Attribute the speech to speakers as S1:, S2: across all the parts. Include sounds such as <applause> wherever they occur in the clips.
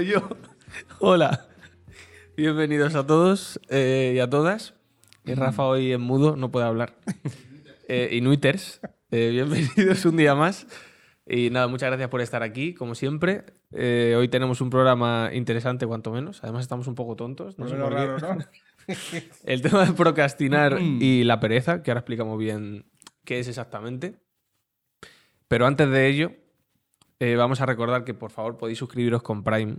S1: Yo. Hola. Bienvenidos a todos eh, y a todas. Y Rafa hoy es mudo, no puede hablar. Eh, Inuiters, eh, bienvenidos un día más. Y nada, muchas gracias por estar aquí, como siempre. Eh, hoy tenemos un programa interesante, cuanto menos. Además, estamos un poco tontos. No sé
S2: Bueno,
S1: por qué.
S2: raro, ¿no? <laughs>
S1: El tema de procrastinar y la pereza, que ahora explicamos bien qué es exactamente. Pero antes de ello, eh, vamos a recordar que por favor podéis suscribiros con Prime,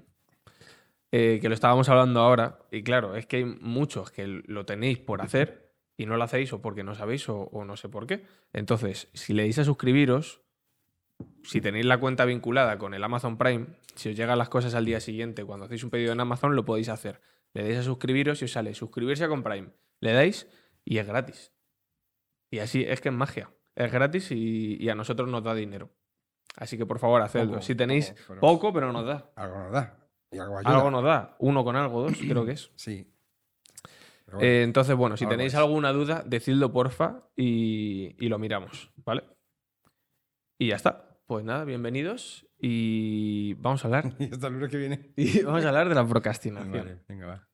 S1: eh, que lo estábamos hablando ahora. Y claro, es que hay muchos que lo tenéis por hacer y no lo hacéis o porque no sabéis o, o no sé por qué. Entonces, si le dais a suscribiros, si tenéis la cuenta vinculada con el Amazon Prime, si os llegan las cosas al día siguiente cuando hacéis un pedido en Amazon, lo podéis hacer. Le dais a suscribiros y os sale suscribirse con Prime. Le dais y es gratis. Y así es que es magia. Es gratis y, y a nosotros nos da dinero. Así que por favor, hacedlo.
S2: Poco,
S1: si tenéis
S2: poco, pero-
S1: poco, pero nos da.
S2: Algo nos da. Y algo ayuda.
S1: Algo nos da. Uno con algo, dos, creo que es. <clears throat>
S2: Sí. Bueno,
S1: Eh, entonces, bueno, si tenéis
S2: es.
S1: alguna duda, decidlo porfa y, y lo miramos, ¿vale? Y ya está. Pues nada, bienvenidos y vamos a hablar. <laughs>
S2: Y hasta el lunes que viene. <laughs>
S1: Y vamos a hablar de la procrastinación.
S2: Vale, venga, va.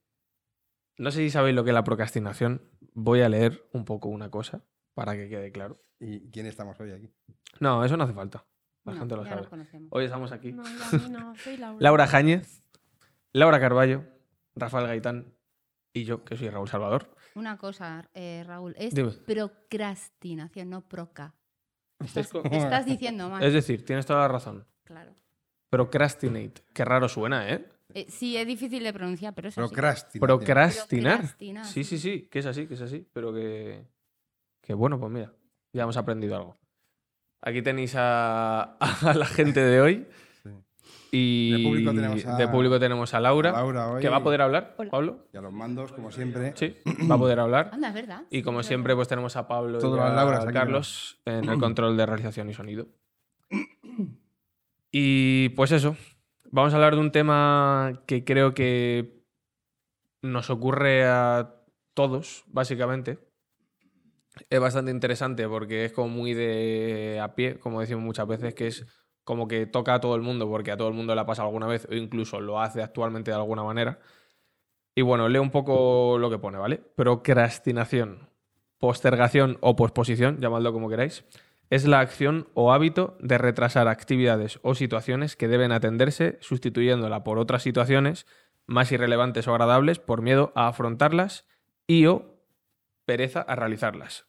S1: No sé si sabéis lo que es la procrastinación. Voy a leer un poco una cosa para que quede claro.
S2: ¿Y quién estamos hoy aquí?
S1: No, eso no hace falta. La
S3: No,
S1: gente lo sabe. Hoy estamos aquí.
S4: No, yo a mí no, soy <laughs> Laura.
S1: Laura Jáñez, Laura Carballo, Rafael Gaitán y yo, que soy Raúl Salvador.
S3: Una cosa, eh, Raúl, es
S1: Dime.
S3: procrastinación, no proca.
S1: Es co-
S3: Estás diciendo mal.
S1: Es decir, tienes toda la razón.
S3: Claro.
S1: Procrastinate. Qué raro suena, ¿eh?
S3: Eh, sí, es difícil de pronunciar, pero eso sí.
S2: Procrastinación.
S1: Procrastinar.
S3: Procrastinar.
S1: Sí, sí, sí, que es así, que es así. Pero que. Que bueno, pues mira, ya hemos aprendido algo. Aquí tenéis a, <laughs> a la gente de hoy. Y
S2: De público tenemos a-
S1: de público tenemos a Laura, que va a poder hablar,
S3: Hola.
S1: Pablo.
S2: Y a los mandos, como siempre.
S1: Sí, va a poder hablar.
S3: Anda, es verdad.
S1: Y como siempre, pues tenemos a Pablo
S2: Todas
S1: y
S2: las
S1: a
S2: aquí,
S1: Carlos en el control de realización y sonido. <clears throat> Y pues eso, vamos a hablar de un tema que creo que nos ocurre a todos, básicamente. Es bastante interesante porque es como muy de a pie, como decimos muchas veces, que es como que toca a todo el mundo porque a todo el mundo le ha pasado alguna vez o incluso lo hace actualmente de alguna manera. Y bueno, leo un poco lo que pone, ¿vale? Procrastinación, postergación o posposición, llamadlo como queráis, es la acción o hábito de retrasar actividades o situaciones que deben atenderse sustituyéndola por otras situaciones más irrelevantes o agradables por miedo a afrontarlas y o pereza a realizarlas.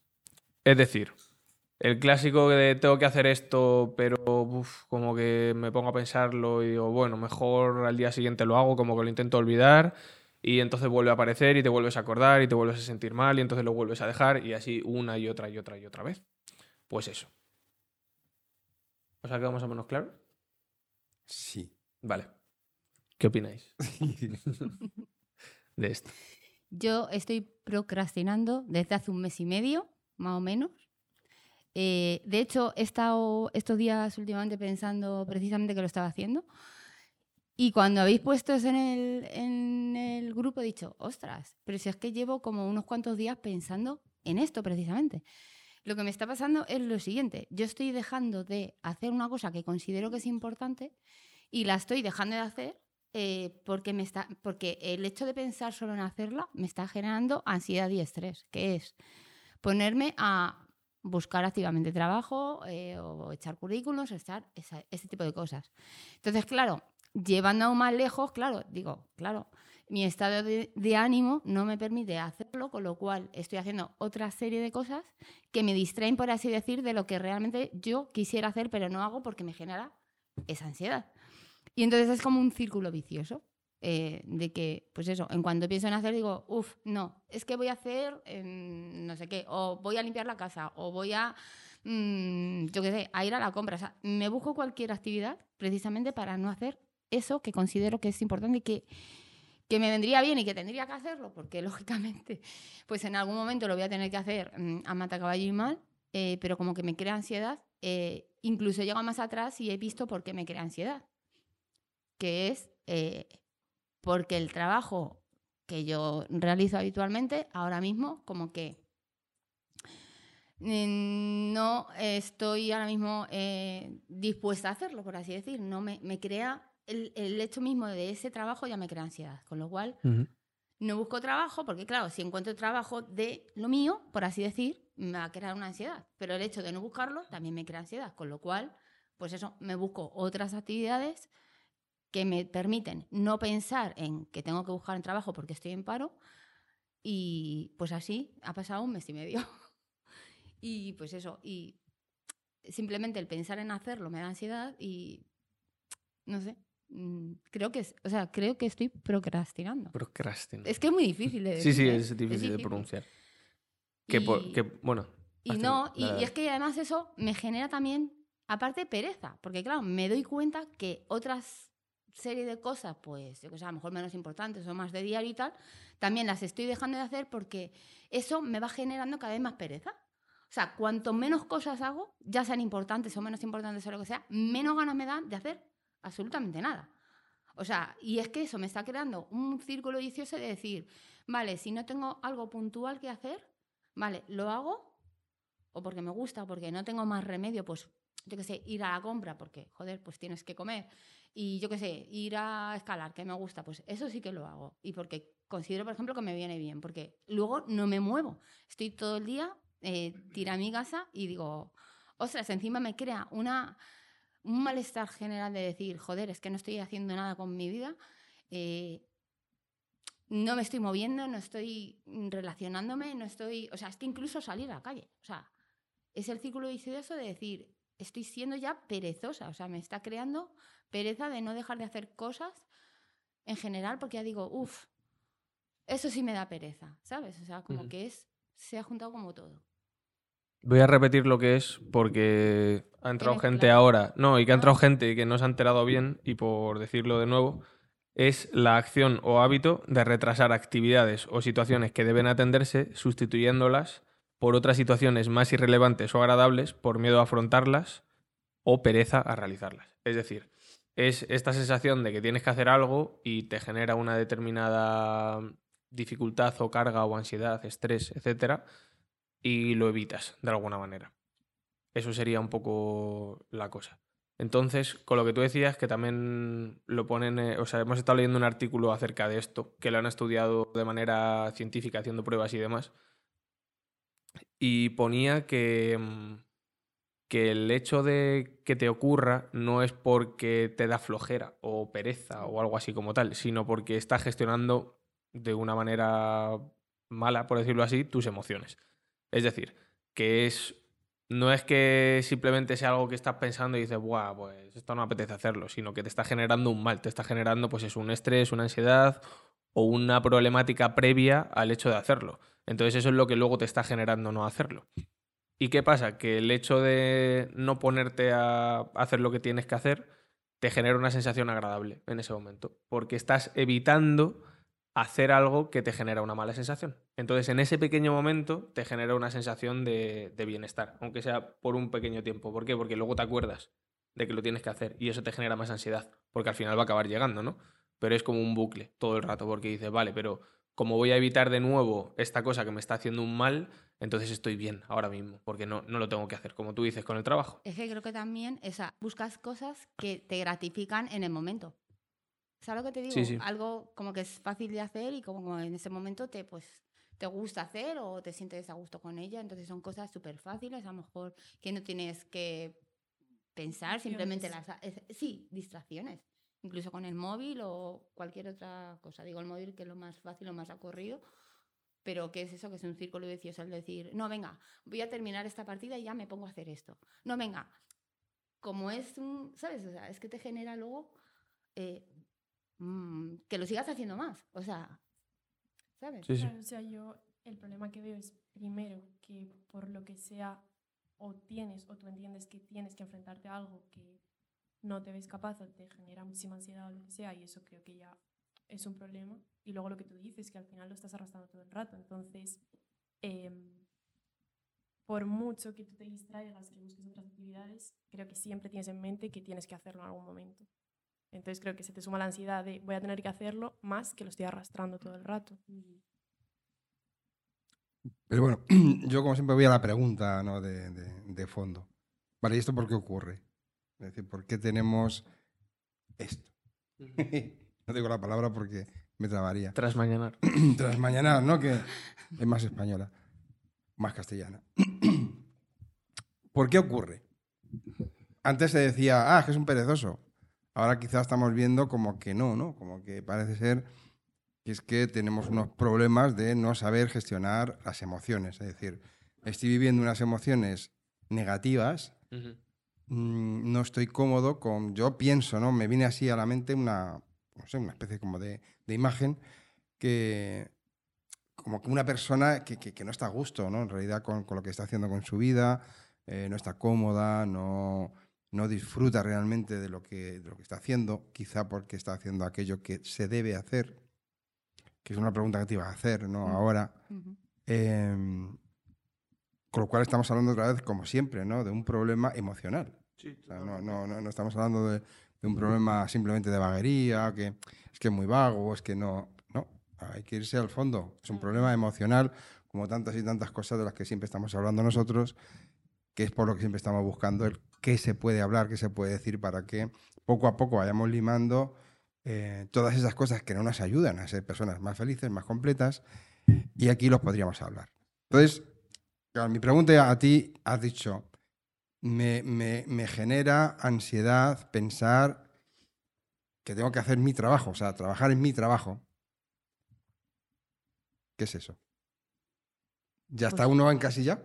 S1: Es decir, el clásico de tengo que hacer esto, pero uf, como que me pongo a pensarlo y digo, bueno, mejor al día siguiente lo hago, como que lo intento olvidar y entonces vuelve a aparecer y te vuelves a acordar y te vuelves a sentir mal y entonces lo vuelves a dejar y así una y otra y otra y otra vez. Pues eso. ¿Os ha quedado más o menos claro?
S2: Sí.
S1: Vale. ¿Qué opináis <laughs> de esto?
S3: Yo estoy procrastinando desde hace un mes y medio, más o menos. Eh, de hecho, he estado estos días últimamente pensando precisamente que lo estaba haciendo. Y cuando habéis puesto eso en el, grupo, he dicho, ostras, pero si es que llevo como unos cuantos días pensando en esto precisamente. Lo que me está pasando es lo siguiente, yo estoy dejando de hacer una cosa que considero que es importante y la estoy dejando de hacer eh, porque, me está, porque el hecho de pensar solo en hacerla me está generando ansiedad y estrés, que es ponerme a buscar activamente trabajo eh, o echar currículos, echar ese tipo de cosas. Entonces, claro, llevando aún más lejos, claro, digo, claro, mi estado de, de ánimo no me permite hacerlo, con lo cual estoy haciendo otra serie de cosas que me distraen, por así decir, de lo que realmente yo quisiera hacer, pero no hago porque me genera esa ansiedad. Y entonces es como un círculo vicioso. Eh, de que, pues eso, en cuanto pienso en hacer, digo, uff, no, es que voy a hacer em, no sé qué, o voy a limpiar la casa, o voy a, mm, yo qué sé, a ir a la compra. O sea, me busco cualquier actividad precisamente para no hacer eso que considero que es importante y que, que me vendría bien y que tendría que hacerlo, porque <laughs> lógicamente, pues en algún momento lo voy a tener que hacer mm, a mata caballo y mal, eh, pero como que me crea ansiedad, eh, incluso llego más atrás y he visto por qué me crea ansiedad, que es porque el trabajo que yo realizo habitualmente, ahora mismo, como que mm, no estoy ahora mismo eh, dispuesta a hacerlo, por así decir. No me, me crea el, el hecho mismo de ese trabajo ya me crea ansiedad, con lo cual no busco trabajo porque, claro, si encuentro trabajo de lo mío, por así decir, me va a crear una ansiedad. Pero el hecho de no buscarlo también me crea ansiedad, con lo cual, pues eso, me busco otras actividades que me permiten no pensar en que tengo que buscar un trabajo porque estoy en paro. Y pues así ha pasado un mes y medio. <laughs> y pues eso, y simplemente el pensar en hacerlo me da ansiedad y no sé. mm, Creo que, es, o sea, creo que estoy procrastinando.
S1: Procrastin.
S3: Es que es muy difícil de
S1: Sí, sí,
S3: decir, ¿eh?
S1: es difícil de pronunciar. Que, por- que, bueno.
S3: y no, y es que además eso me genera también, aparte, pereza. Porque claro, me doy cuenta que otras serie de cosas, pues, yo que sé, a lo mejor menos importantes o más de diario y tal, también las estoy dejando de hacer porque eso me va generando cada vez más pereza. O sea, cuanto menos cosas hago, ya sean importantes o menos importantes o lo que sea, menos ganas me dan de hacer absolutamente nada. O sea, y es que eso me está creando un círculo vicioso de decir, vale, si no tengo algo puntual que hacer, vale, lo hago, o porque me gusta, porque no tengo más remedio, pues yo qué sé, ir a la compra, porque, joder, pues tienes que comer. Y yo qué sé, ir a escalar, que me gusta, pues eso sí que lo hago. Y porque considero, por ejemplo, que me viene bien, porque luego no me muevo. Estoy todo el día, eh, tira mi casa y digo, ostras, encima me crea un malestar general de decir, joder, es que no estoy haciendo nada con mi vida. eh, no me estoy moviendo, no estoy relacionándome, no estoy. O sea, es que incluso salir a la calle. O sea, es el círculo vicioso de decir, estoy siendo ya perezosa. O sea, me está creando pereza de no dejar de hacer cosas en general, porque ya digo, uff, eso sí me da pereza, ¿sabes? O sea, como
S1: Ujú.
S3: que es. Se ha juntado como todo.
S1: Voy a repetir lo que es porque ha entrado gente
S3: claro.
S1: ahora. No, y que ha entrado
S3: Ah.
S1: gente que no se ha enterado bien, y por decirlo de nuevo, es la acción o hábito de retrasar actividades o situaciones que deben atenderse, sustituyéndolas por otras situaciones más irrelevantes o agradables por miedo a afrontarlas o pereza a realizarlas. Es decir, es esta sensación de que tienes que hacer algo y te genera una determinada dificultad o carga o ansiedad, estrés, etcétera, y lo evitas de alguna manera. Eso sería un poco la cosa. Entonces, con lo que tú decías, que también lo ponen, eh, o sea, hemos estado leyendo un artículo acerca de esto, que lo han estudiado de manera científica, haciendo pruebas y demás, y ponía que, mm, que el hecho de que te ocurra no es porque te da flojera o pereza o algo así como tal, sino porque estás gestionando de una manera mala, por decirlo así, tus emociones. Es decir, que es. No es que simplemente sea algo que estás pensando y dices, Buah, pues esto no apetece hacerlo, sino que te está generando un mal, te está generando, pues es un estrés, una ansiedad o una problemática previa al hecho de hacerlo. Entonces, eso es lo que luego te está generando no hacerlo. ¿Y qué pasa? Que el hecho de no ponerte a hacer lo que tienes que hacer te genera una sensación agradable en ese momento, porque estás evitando hacer algo que te genera una mala sensación. Entonces, en ese pequeño momento te genera una sensación de, bienestar, aunque sea por un pequeño tiempo. ¿Por qué? Porque luego te acuerdas de que lo tienes que hacer y eso te genera más ansiedad, porque al final va a acabar llegando, ¿no? Pero es como un bucle todo el rato, porque dices, vale, pero como voy a evitar de nuevo esta cosa que me está haciendo un mal, entonces estoy bien ahora mismo, porque no, no lo tengo que hacer, como tú dices, con el trabajo.
S3: Es que creo que también o sea, buscas cosas que te gratifican en el momento. ¿Sabes lo que te digo?
S1: Sí, sí.
S3: Algo como que es fácil de hacer y como en ese momento te, pues, te gusta hacer o te sientes a gusto con ella. Entonces son cosas súper fáciles, a lo mejor que no tienes que pensar, simplemente las... Sí, distracciones. Incluso con el móvil o cualquier otra cosa. Digo el móvil que es lo más fácil, lo más ocurrido. Pero ¿qué es eso? Que es un círculo vicioso el decir, no, venga, voy a terminar esta partida y ya me pongo a hacer esto. No, venga, como es un, ¿sabes? O sea, es que te genera luego eh, mm, que lo sigas haciendo más. O sea, ¿sabes?
S1: Sí, sí.
S4: Claro, o sea, yo el problema que veo es primero que por lo que sea o tienes o tú entiendes que tienes que enfrentarte a algo que no te ves capaz o te genera muchísima ansiedad o lo que sea y eso creo que ya es un problema. Y luego lo que tú dices, que al final lo estás arrastrando todo el rato. Entonces, em, por mucho que tú te distraigas, que busques otras actividades, creo que siempre tienes en mente que tienes que hacerlo en algún momento. Entonces creo que se te suma la ansiedad de voy a tener que hacerlo más que lo estoy arrastrando todo el rato.
S2: Pero bueno, <clears throat> yo como siempre voy a la pregunta ¿no? de, de- de fondo. Vale, ¿y esto por qué ocurre? Es decir, ¿por qué tenemos esto? <laughs> no digo la palabra porque me trabaría.
S1: Tras mañana. <clears throat>
S2: Tras mañana, ¿no? Que es más española, más castellana. <clears throat> ¿Por qué ocurre? Antes se decía, ah, es que es un perezoso. Ahora quizás estamos viendo como que no, ¿no? Como que parece ser que es que tenemos unos problemas de no saber gestionar las emociones. Es decir, estoy viviendo unas emociones negativas, mm, no estoy cómodo con... Yo pienso, ¿no? Me viene así a la mente una, no sé, una especie como de, de imagen que como que una persona que, que- que no está a gusto, ¿no? En realidad con, con lo que está haciendo con su vida, eh, no está cómoda, no, no disfruta realmente de lo, que, de lo que está haciendo, quizá porque está haciendo aquello que se debe hacer, que es una pregunta que te iba a hacer, ¿no?
S3: Mm.
S2: Ahora. Em, con lo cual estamos hablando otra vez, como siempre, ¿no? De un problema emocional. O sea, no, no, no, no estamos hablando de, de un problema simplemente de vaguería, que es que es muy vago, es que no. No, hay que irse al fondo. Es un problema emocional, como tantas y tantas cosas de las que siempre estamos hablando nosotros, que es por lo que siempre estamos buscando el qué se puede hablar, qué se puede decir para que poco a poco vayamos limando eh, todas esas cosas que no nos ayudan a ser personas más felices, más completas, y aquí los podríamos hablar. Entonces, claro, mi pregunta a ti, has dicho, me, me- me genera ansiedad pensar que tengo que hacer mi trabajo, o sea, trabajar en mi trabajo. ¿Qué es eso? ¿Ya está
S3: Pues-
S2: uno encasillado?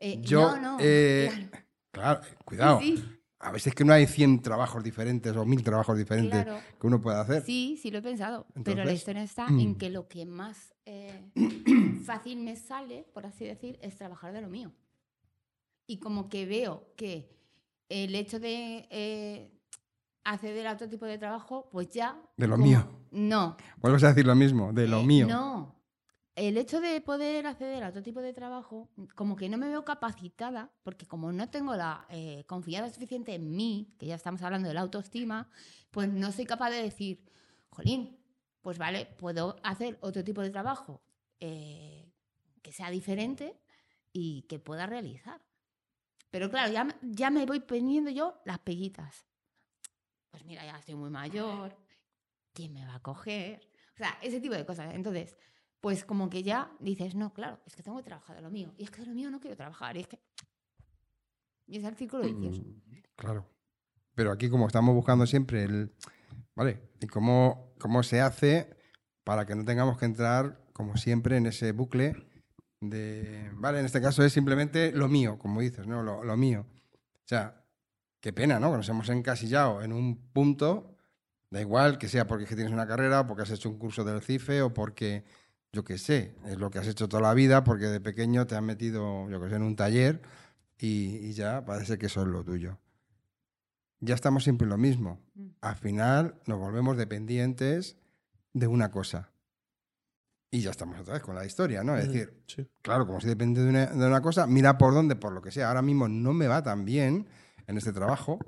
S3: Eh,
S2: Yo,
S3: no, no,
S2: eh,
S3: claro.
S2: Claro, cuidado.
S3: Sí, sí,
S2: A veces que no hay 100 trabajos diferentes o 1000 trabajos diferentes
S3: claro.
S2: que uno pueda hacer.
S3: Sí, sí lo he pensado. pero la historia está
S2: mm.
S3: en que lo que más eh, fácil me sale, por así decir, es trabajar de lo mío. Y como que veo que el hecho de eh, acceder a otro tipo de trabajo, pues ya...
S2: De lo
S3: como-
S2: mío.
S3: No.
S2: Vuelves a decir lo mismo, de lo
S3: eh,
S2: mío.
S3: No. El hecho de poder acceder a otro tipo de trabajo, como que no me veo capacitada, porque como no tengo la eh, confianza suficiente en mí, que ya estamos hablando de la autoestima, pues no soy capaz de decir, jolín, pues vale, puedo hacer otro tipo de trabajo eh, que sea diferente y que pueda realizar. Pero claro, ya, ya me voy poniendo yo las peguitas. Pues mira, ya estoy muy mayor, ¿quién me va a coger? O sea, ese tipo de cosas. Entonces, pues como que ya dices, no, claro, es que tengo que trabajar de lo mío. Y es que de lo mío no quiero trabajar. Y es que... Y es el círculo vicioso.
S2: Mm, Claro. Pero aquí como estamos buscando siempre el... ¿Vale? Y cómo, cómo se hace para que no tengamos que entrar, como siempre, en ese bucle de... Vale, en este caso es simplemente lo mío, como dices, ¿no? Lo, lo mío. O sea, qué pena, ¿no? Que nos hemos encasillado en un punto, da igual que sea porque es que tienes una carrera, porque has hecho un curso del CIFE, o porque, yo qué sé, es lo que has hecho toda la vida, porque de pequeño te han metido, yo qué sé, en un taller y, y ya parece que eso es lo tuyo. Ya estamos siempre en lo mismo.
S3: Mm.
S2: Al final nos volvemos dependientes de una cosa. Y ya estamos otra vez con la historia, ¿no? Es decir,
S1: Sí.
S2: claro, como si depende de una, de una cosa, mira por dónde, por lo que sea. Ahora mismo no me va tan bien en este trabajo.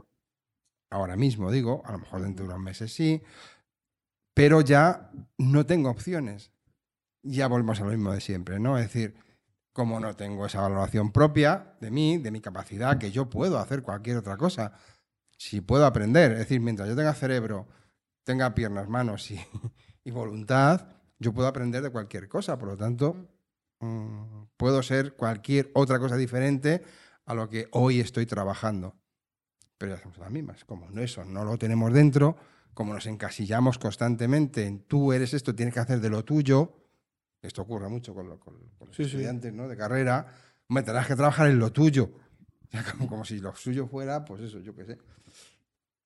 S2: Ahora mismo, digo, a lo mejor dentro de unos meses sí. Pero ya no tengo opciones. Ya volvemos a lo mismo de siempre, ¿no? Es decir, como no tengo esa valoración propia de mí, de mi capacidad, que yo puedo hacer cualquier otra cosa. Si puedo aprender, es decir, mientras yo tenga cerebro, tenga piernas, manos y, <laughs> y voluntad, yo puedo aprender de cualquier cosa. Por lo tanto, mm, puedo ser cualquier otra cosa diferente a lo que hoy estoy trabajando. Pero ya en las mismas. Como no eso no lo tenemos dentro, como nos encasillamos constantemente en tú eres esto, tienes que hacer de lo tuyo, esto ocurre mucho con, lo- con- con los
S1: Sí, sí.
S2: estudiantes ¿no? de carrera, me tendrás que trabajar en lo tuyo. <laughs> Como si lo suyo fuera, pues eso, yo qué sé.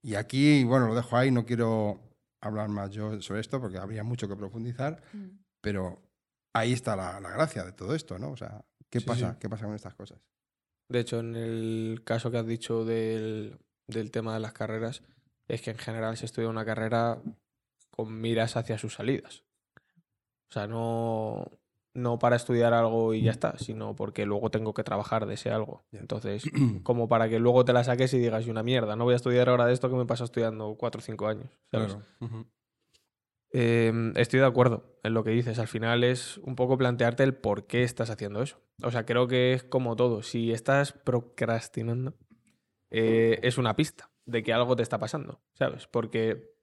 S2: Y aquí, bueno, lo dejo ahí, no quiero hablar más yo sobre esto porque habría mucho que profundizar,
S3: Mm.
S2: pero ahí está la, la gracia de todo esto, ¿no? O sea, ¿qué
S1: Sí,
S2: pasa?
S1: sí.
S2: ¿Qué pasa con estas cosas?
S1: De hecho, en el caso que has dicho del, del tema de las carreras, es que en general se estudia una carrera con miras hacia sus salidas. O sea, no, no para estudiar algo y ya está, sino porque luego tengo que trabajar de ese algo. Entonces, <clears throat> como para que luego te la saques y digas, "Y una mierda, no voy a estudiar ahora de esto que me pasa estudiando cuatro o cinco años. ¿sabes? Eh, estoy de acuerdo en lo que dices. Al final es un poco plantearte el por qué estás haciendo eso. O sea, creo que es como todo. Si estás procrastinando, eh, es una pista de que algo te está pasando, ¿sabes? Porque mm,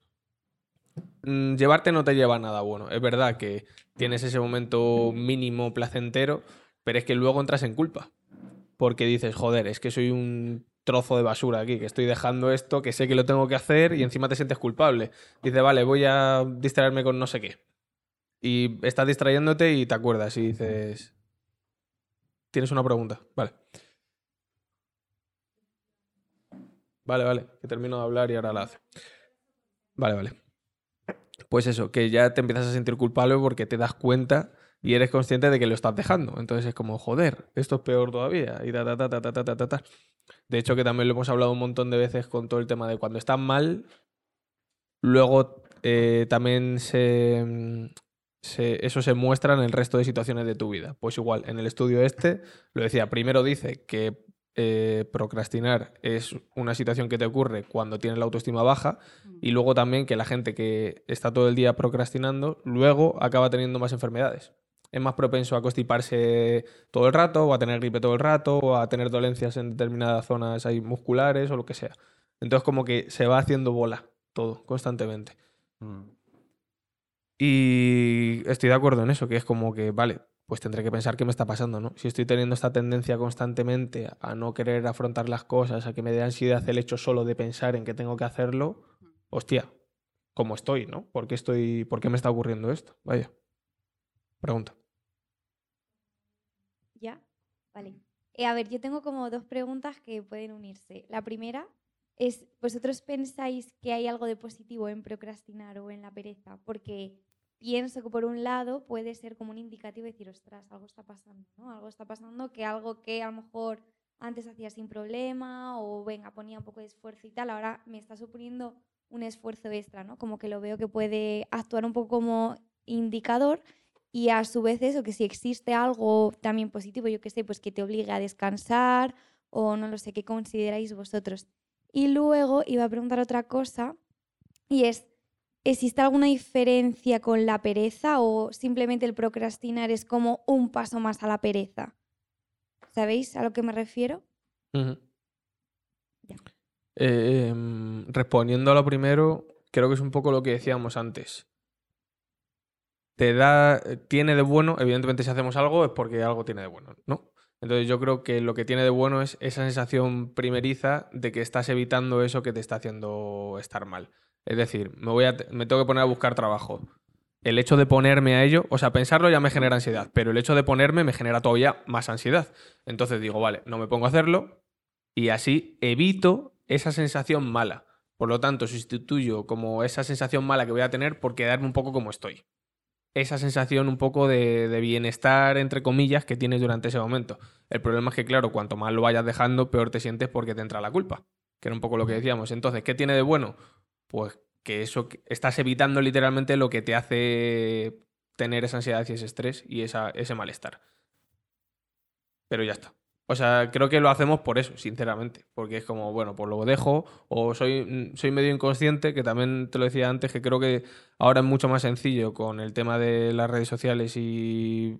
S1: llevarte no te lleva a nada bueno. Es verdad que tienes ese momento mínimo placentero, pero es que luego entras en culpa. Porque dices, joder, es que soy un trozo de basura aquí, que estoy dejando esto, que sé que lo tengo que hacer y encima te sientes culpable. Dices, vale, voy a distraerme con no sé qué. Y estás distrayéndote y te acuerdas y dices, tienes una pregunta. Vale. Vale, vale, que termino de hablar y ahora la hace. Vale, vale pues eso, que ya te empiezas a sentir culpable porque te das cuenta y eres consciente de que lo estás dejando. Entonces es como, joder, esto es peor todavía. Y ta, ta, ta, ta, ta, ta, ta, ta. De hecho, que también lo hemos hablado un montón de veces con todo el tema de cuando estás mal, luego eh, también se, se, eso se muestra en el resto de situaciones de tu vida. Pues igual, en el estudio este, lo decía, primero dice que eh, procrastinar es una situación que te ocurre cuando tienes la autoestima baja y luego también que la gente que está todo el día procrastinando, luego acaba teniendo más enfermedades. Es más propenso a constiparse todo el rato, o a tener gripe todo el rato, o a tener dolencias en determinadas zonas ahí musculares o lo que sea. Entonces como que se va haciendo bola todo, constantemente.
S2: Mm.
S1: Y estoy de acuerdo en eso, que es como que, vale, pues tendré que pensar qué me está pasando, ¿no? Si estoy teniendo esta tendencia constantemente a no querer afrontar las cosas, a que me dé ansiedad el hecho solo de pensar en que tengo que hacerlo, hostia, ¿cómo estoy, no? ¿Por qué, estoy, ¿Por qué me está ocurriendo esto? Vaya. Pregunta.
S5: ¿Ya? Vale. Eh, a ver, yo tengo como dos preguntas que pueden unirse. La primera es, ¿vosotros pensáis que hay algo de positivo en procrastinar o en la pereza? Porque pienso que por un lado puede ser como un indicativo de decir, ostras, algo está pasando, ¿no? Algo está pasando que algo que a lo mejor antes hacía sin problema o venga, ponía un poco de esfuerzo y tal, ahora me está suponiendo un esfuerzo extra, ¿no? Como que lo veo que puede actuar un poco como indicador y a su vez eso, que si existe algo también positivo, yo que sé, pues que te obligue a descansar o no lo sé, ¿qué consideráis vosotros? Y luego iba a preguntar otra cosa y es, ¿existe alguna diferencia con la pereza o simplemente el procrastinar es como un paso más a la pereza? ¿Sabéis a lo que me refiero? Ya.
S1: Eh, em, respondiendo a lo primero, creo que es un poco lo que decíamos antes. Te da, tiene de bueno, evidentemente si hacemos algo es porque algo tiene de bueno, ¿no? Entonces yo creo que lo que tiene de bueno es esa sensación primeriza de que estás evitando eso que te está haciendo estar mal. Es decir, me, voy a, me tengo que poner a buscar trabajo. El hecho de ponerme a ello, o sea, pensarlo ya me genera ansiedad, pero el hecho de ponerme me genera todavía más ansiedad. Entonces digo, vale, no me pongo a hacerlo y así evito esa sensación mala. Por lo tanto, sustituyo como esa sensación mala que voy a tener por quedarme un poco como estoy. Esa sensación un poco de, de bienestar, entre comillas, que tienes durante ese momento. El problema es que, claro, cuanto más lo vayas dejando, peor te sientes porque te entra la culpa. Que era un poco lo que decíamos. Entonces, ¿qué tiene de bueno? Pues que eso estás evitando literalmente lo que te hace tener esa ansiedad y ese estrés y ese malestar. Pero ya está. O sea, creo que lo hacemos por eso, sinceramente. Porque es como, bueno, pues lo dejo. O soy, mm, soy medio inconsciente, que también te lo decía antes, que creo que ahora es mucho más sencillo con el tema de las redes sociales y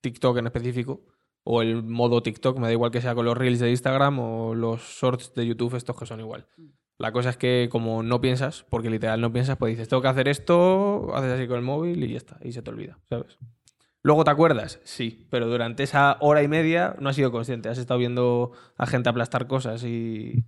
S1: TikTok en específico. O el modo TikTok, me da igual que sea con los reels de Instagram o los shorts de YouTube, estos que son igual. La cosa es que como no piensas, porque literal no piensas, pues dices, tengo que hacer esto, haces así con el móvil y ya está, y se te olvida, ¿sabes? Luego te acuerdas, sí, pero durante esa hora y media no has sido consciente, has estado viendo a gente aplastar cosas y,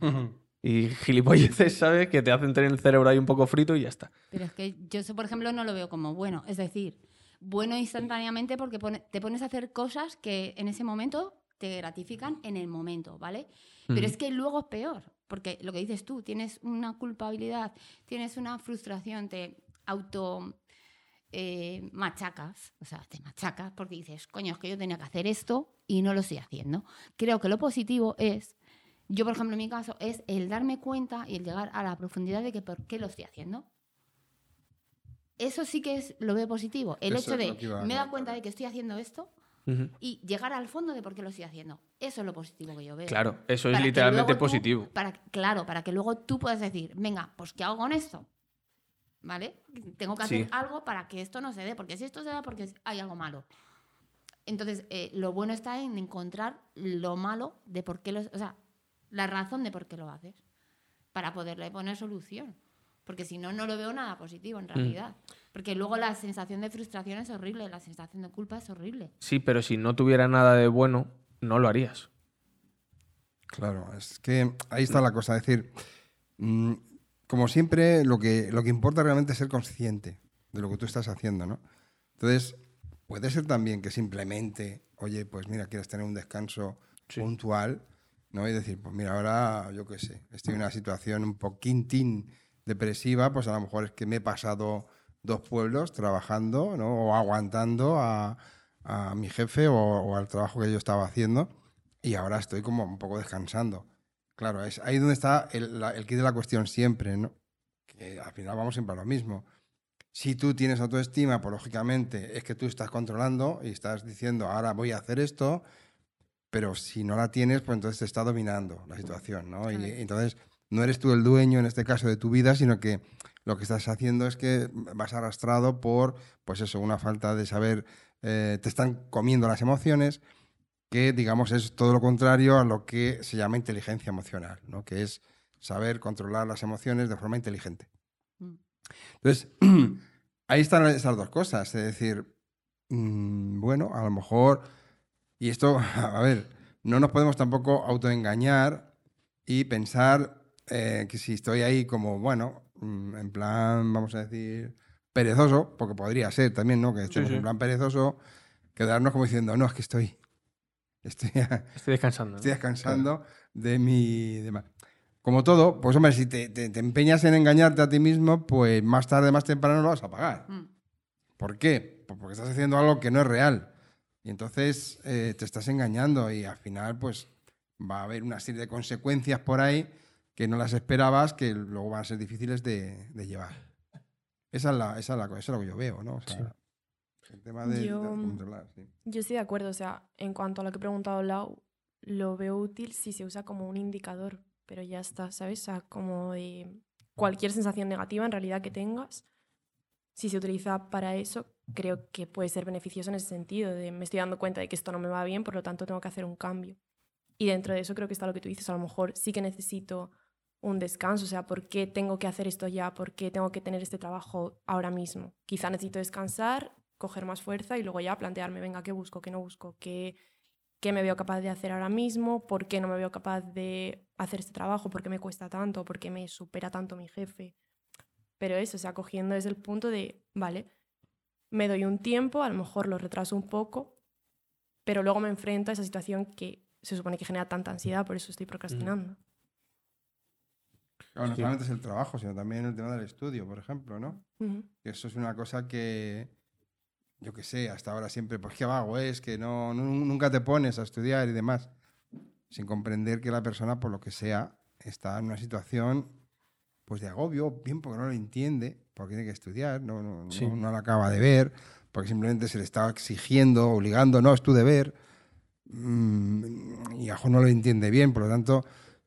S1: y gilipolleces, ¿sabes? Que te hacen tener el cerebro ahí un poco frito y ya está.
S3: Pero es que yo eso, por ejemplo, no lo veo como bueno. Es decir, bueno instantáneamente porque pone- te pones a hacer cosas que en ese momento te gratifican en el momento, ¿vale? Pero es que luego es peor, porque lo que dices tú, tienes una culpabilidad, tienes una frustración, te auto eh, machacas, o sea, te machacas porque dices, coño, es que yo tenía que hacer esto y no lo estoy haciendo. Creo que lo positivo es, yo por ejemplo en mi caso, es el darme cuenta y el llegar a la profundidad de que por qué lo estoy haciendo. Eso sí que es lo veo positivo. El
S2: Eso
S3: hecho de me he dado cuenta de que estoy haciendo esto
S1: Ujú.
S3: y llegar al fondo de por qué lo estoy haciendo. Eso es lo positivo que yo veo.
S1: Claro, eso es
S3: Para que
S1: literalmente
S3: tú-
S1: positivo.
S3: para, claro, para que luego tú puedas decir, venga, pues ¿qué hago con esto? ¿Vale? Tengo que hacer
S1: Sí.
S3: algo para que esto no se dé, porque si esto se da, porque hay algo malo. Entonces, eh, lo bueno está en encontrar lo malo de por qué lo... O sea, la razón de por qué lo haces, para poderle poner solución. Porque si no, no lo veo nada positivo en realidad. Porque luego la sensación de frustración es horrible, la sensación de culpa es horrible.
S1: Sí, pero si no tuviera nada de bueno, no lo harías.
S2: Claro, es que ahí está la cosa. Es decir, mm, como siempre, lo que, lo que importa realmente es ser consciente de lo que tú estás haciendo, ¿no? Entonces, puede ser también que simplemente, oye, pues mira, quieres tener un descanso
S1: Sí.
S2: puntual, ¿no? Y decir, pues mira, ahora, yo qué sé, estoy en una situación un poquitín depresiva, pues a lo mejor es que me he pasado dos pueblos trabajando, ¿no? O aguantando a, a mi jefe o, o al trabajo que yo estaba haciendo y ahora estoy como un poco descansando. Claro, es ahí donde está el, la- el kit de la cuestión siempre, ¿no? Que al final vamos siempre a lo mismo. Si tú tienes autoestima, pues lógicamente es que tú estás controlando y estás diciendo, ahora voy a hacer esto, pero si no la tienes, pues entonces te está dominando la situación, ¿no? Y, entonces no eres tú el dueño en este caso de tu vida, sino que lo que estás haciendo es que vas arrastrado por, pues eso, una falta de saber, eh, te están comiendo las emociones, que digamos es todo lo contrario a lo que se llama inteligencia emocional, ¿no? Que es saber controlar las emociones de forma inteligente.
S3: Mm.
S2: Entonces, <clears throat> ahí están esas dos cosas. Es decir, mm, bueno, a lo mejor, y esto, <laughs> a ver, no nos podemos tampoco autoengañar y pensar eh, que si estoy ahí como, bueno, en plan, vamos a decir, perezoso, porque podría ser también, ¿no? Que estemos
S1: sí.
S2: en plan perezoso, quedarnos como diciendo, no, es que estoy, estoy,
S1: Estoy descansando.
S2: estoy descansando de mi... de ma-". Como todo, pues hombre, si te, te- te empeñas en engañarte a ti mismo, pues más tarde, más temprano lo vas a pagar.
S3: Mm.
S2: ¿Por qué? Pues porque estás haciendo algo que no es real. Y entonces eh, te estás engañando y al final pues va a haber una serie de consecuencias por ahí que no las esperabas, que luego van a ser difíciles de, de llevar. Esa es, la, esa, es la, eso es lo que yo veo, ¿no? O sea, el tema de, de
S4: Yo-
S2: controlar, sí.
S4: Yo estoy de acuerdo, o sea, en cuanto a lo que he preguntado Lau, lo veo útil si se usa como un indicador, pero ya está, ¿sabes? O sea, como de cualquier sensación negativa en realidad que tengas, si se utiliza para eso, creo que puede ser beneficioso en ese sentido, de me estoy dando cuenta de que esto no me va bien, por lo tanto tengo que hacer un cambio. Y dentro de eso creo que está lo que tú dices, a lo mejor sí que necesito un descanso, o sea, ¿por qué tengo que hacer esto ya? ¿Por qué tengo que tener este trabajo ahora mismo? Quizá necesito descansar, coger más fuerza y luego ya plantearme, venga, ¿qué busco? ¿Qué no busco? ¿Qué, qué me veo capaz de hacer ahora mismo? ¿Por qué no me veo capaz de hacer este trabajo? ¿Por qué me cuesta tanto? ¿Por qué me supera tanto mi jefe? Pero eso, o sea, cogiendo desde el punto de, vale, me doy un tiempo, a lo mejor lo retraso un poco, pero luego me enfrento a esa situación que se supone que genera tanta ansiedad, por eso estoy procrastinando.
S2: Claro, no solamente es el trabajo, sino también el tema del estudio, por ejemplo, ¿no?
S4: Ujú.
S2: Que Eso es una cosa que, yo qué sé, hasta ahora siempre, pues qué vago es, que no, nu- nunca te pones a estudiar y demás, sin comprender que la persona, por lo que sea, está en una situación pues de agobio, bien porque no lo entiende, porque tiene que estudiar, no, no, no-
S1: Sí.
S2: no lo acaba de ver, porque simplemente se le está exigiendo, obligando, no, es tu deber, mm, y ajo no lo entiende bien, por lo tanto,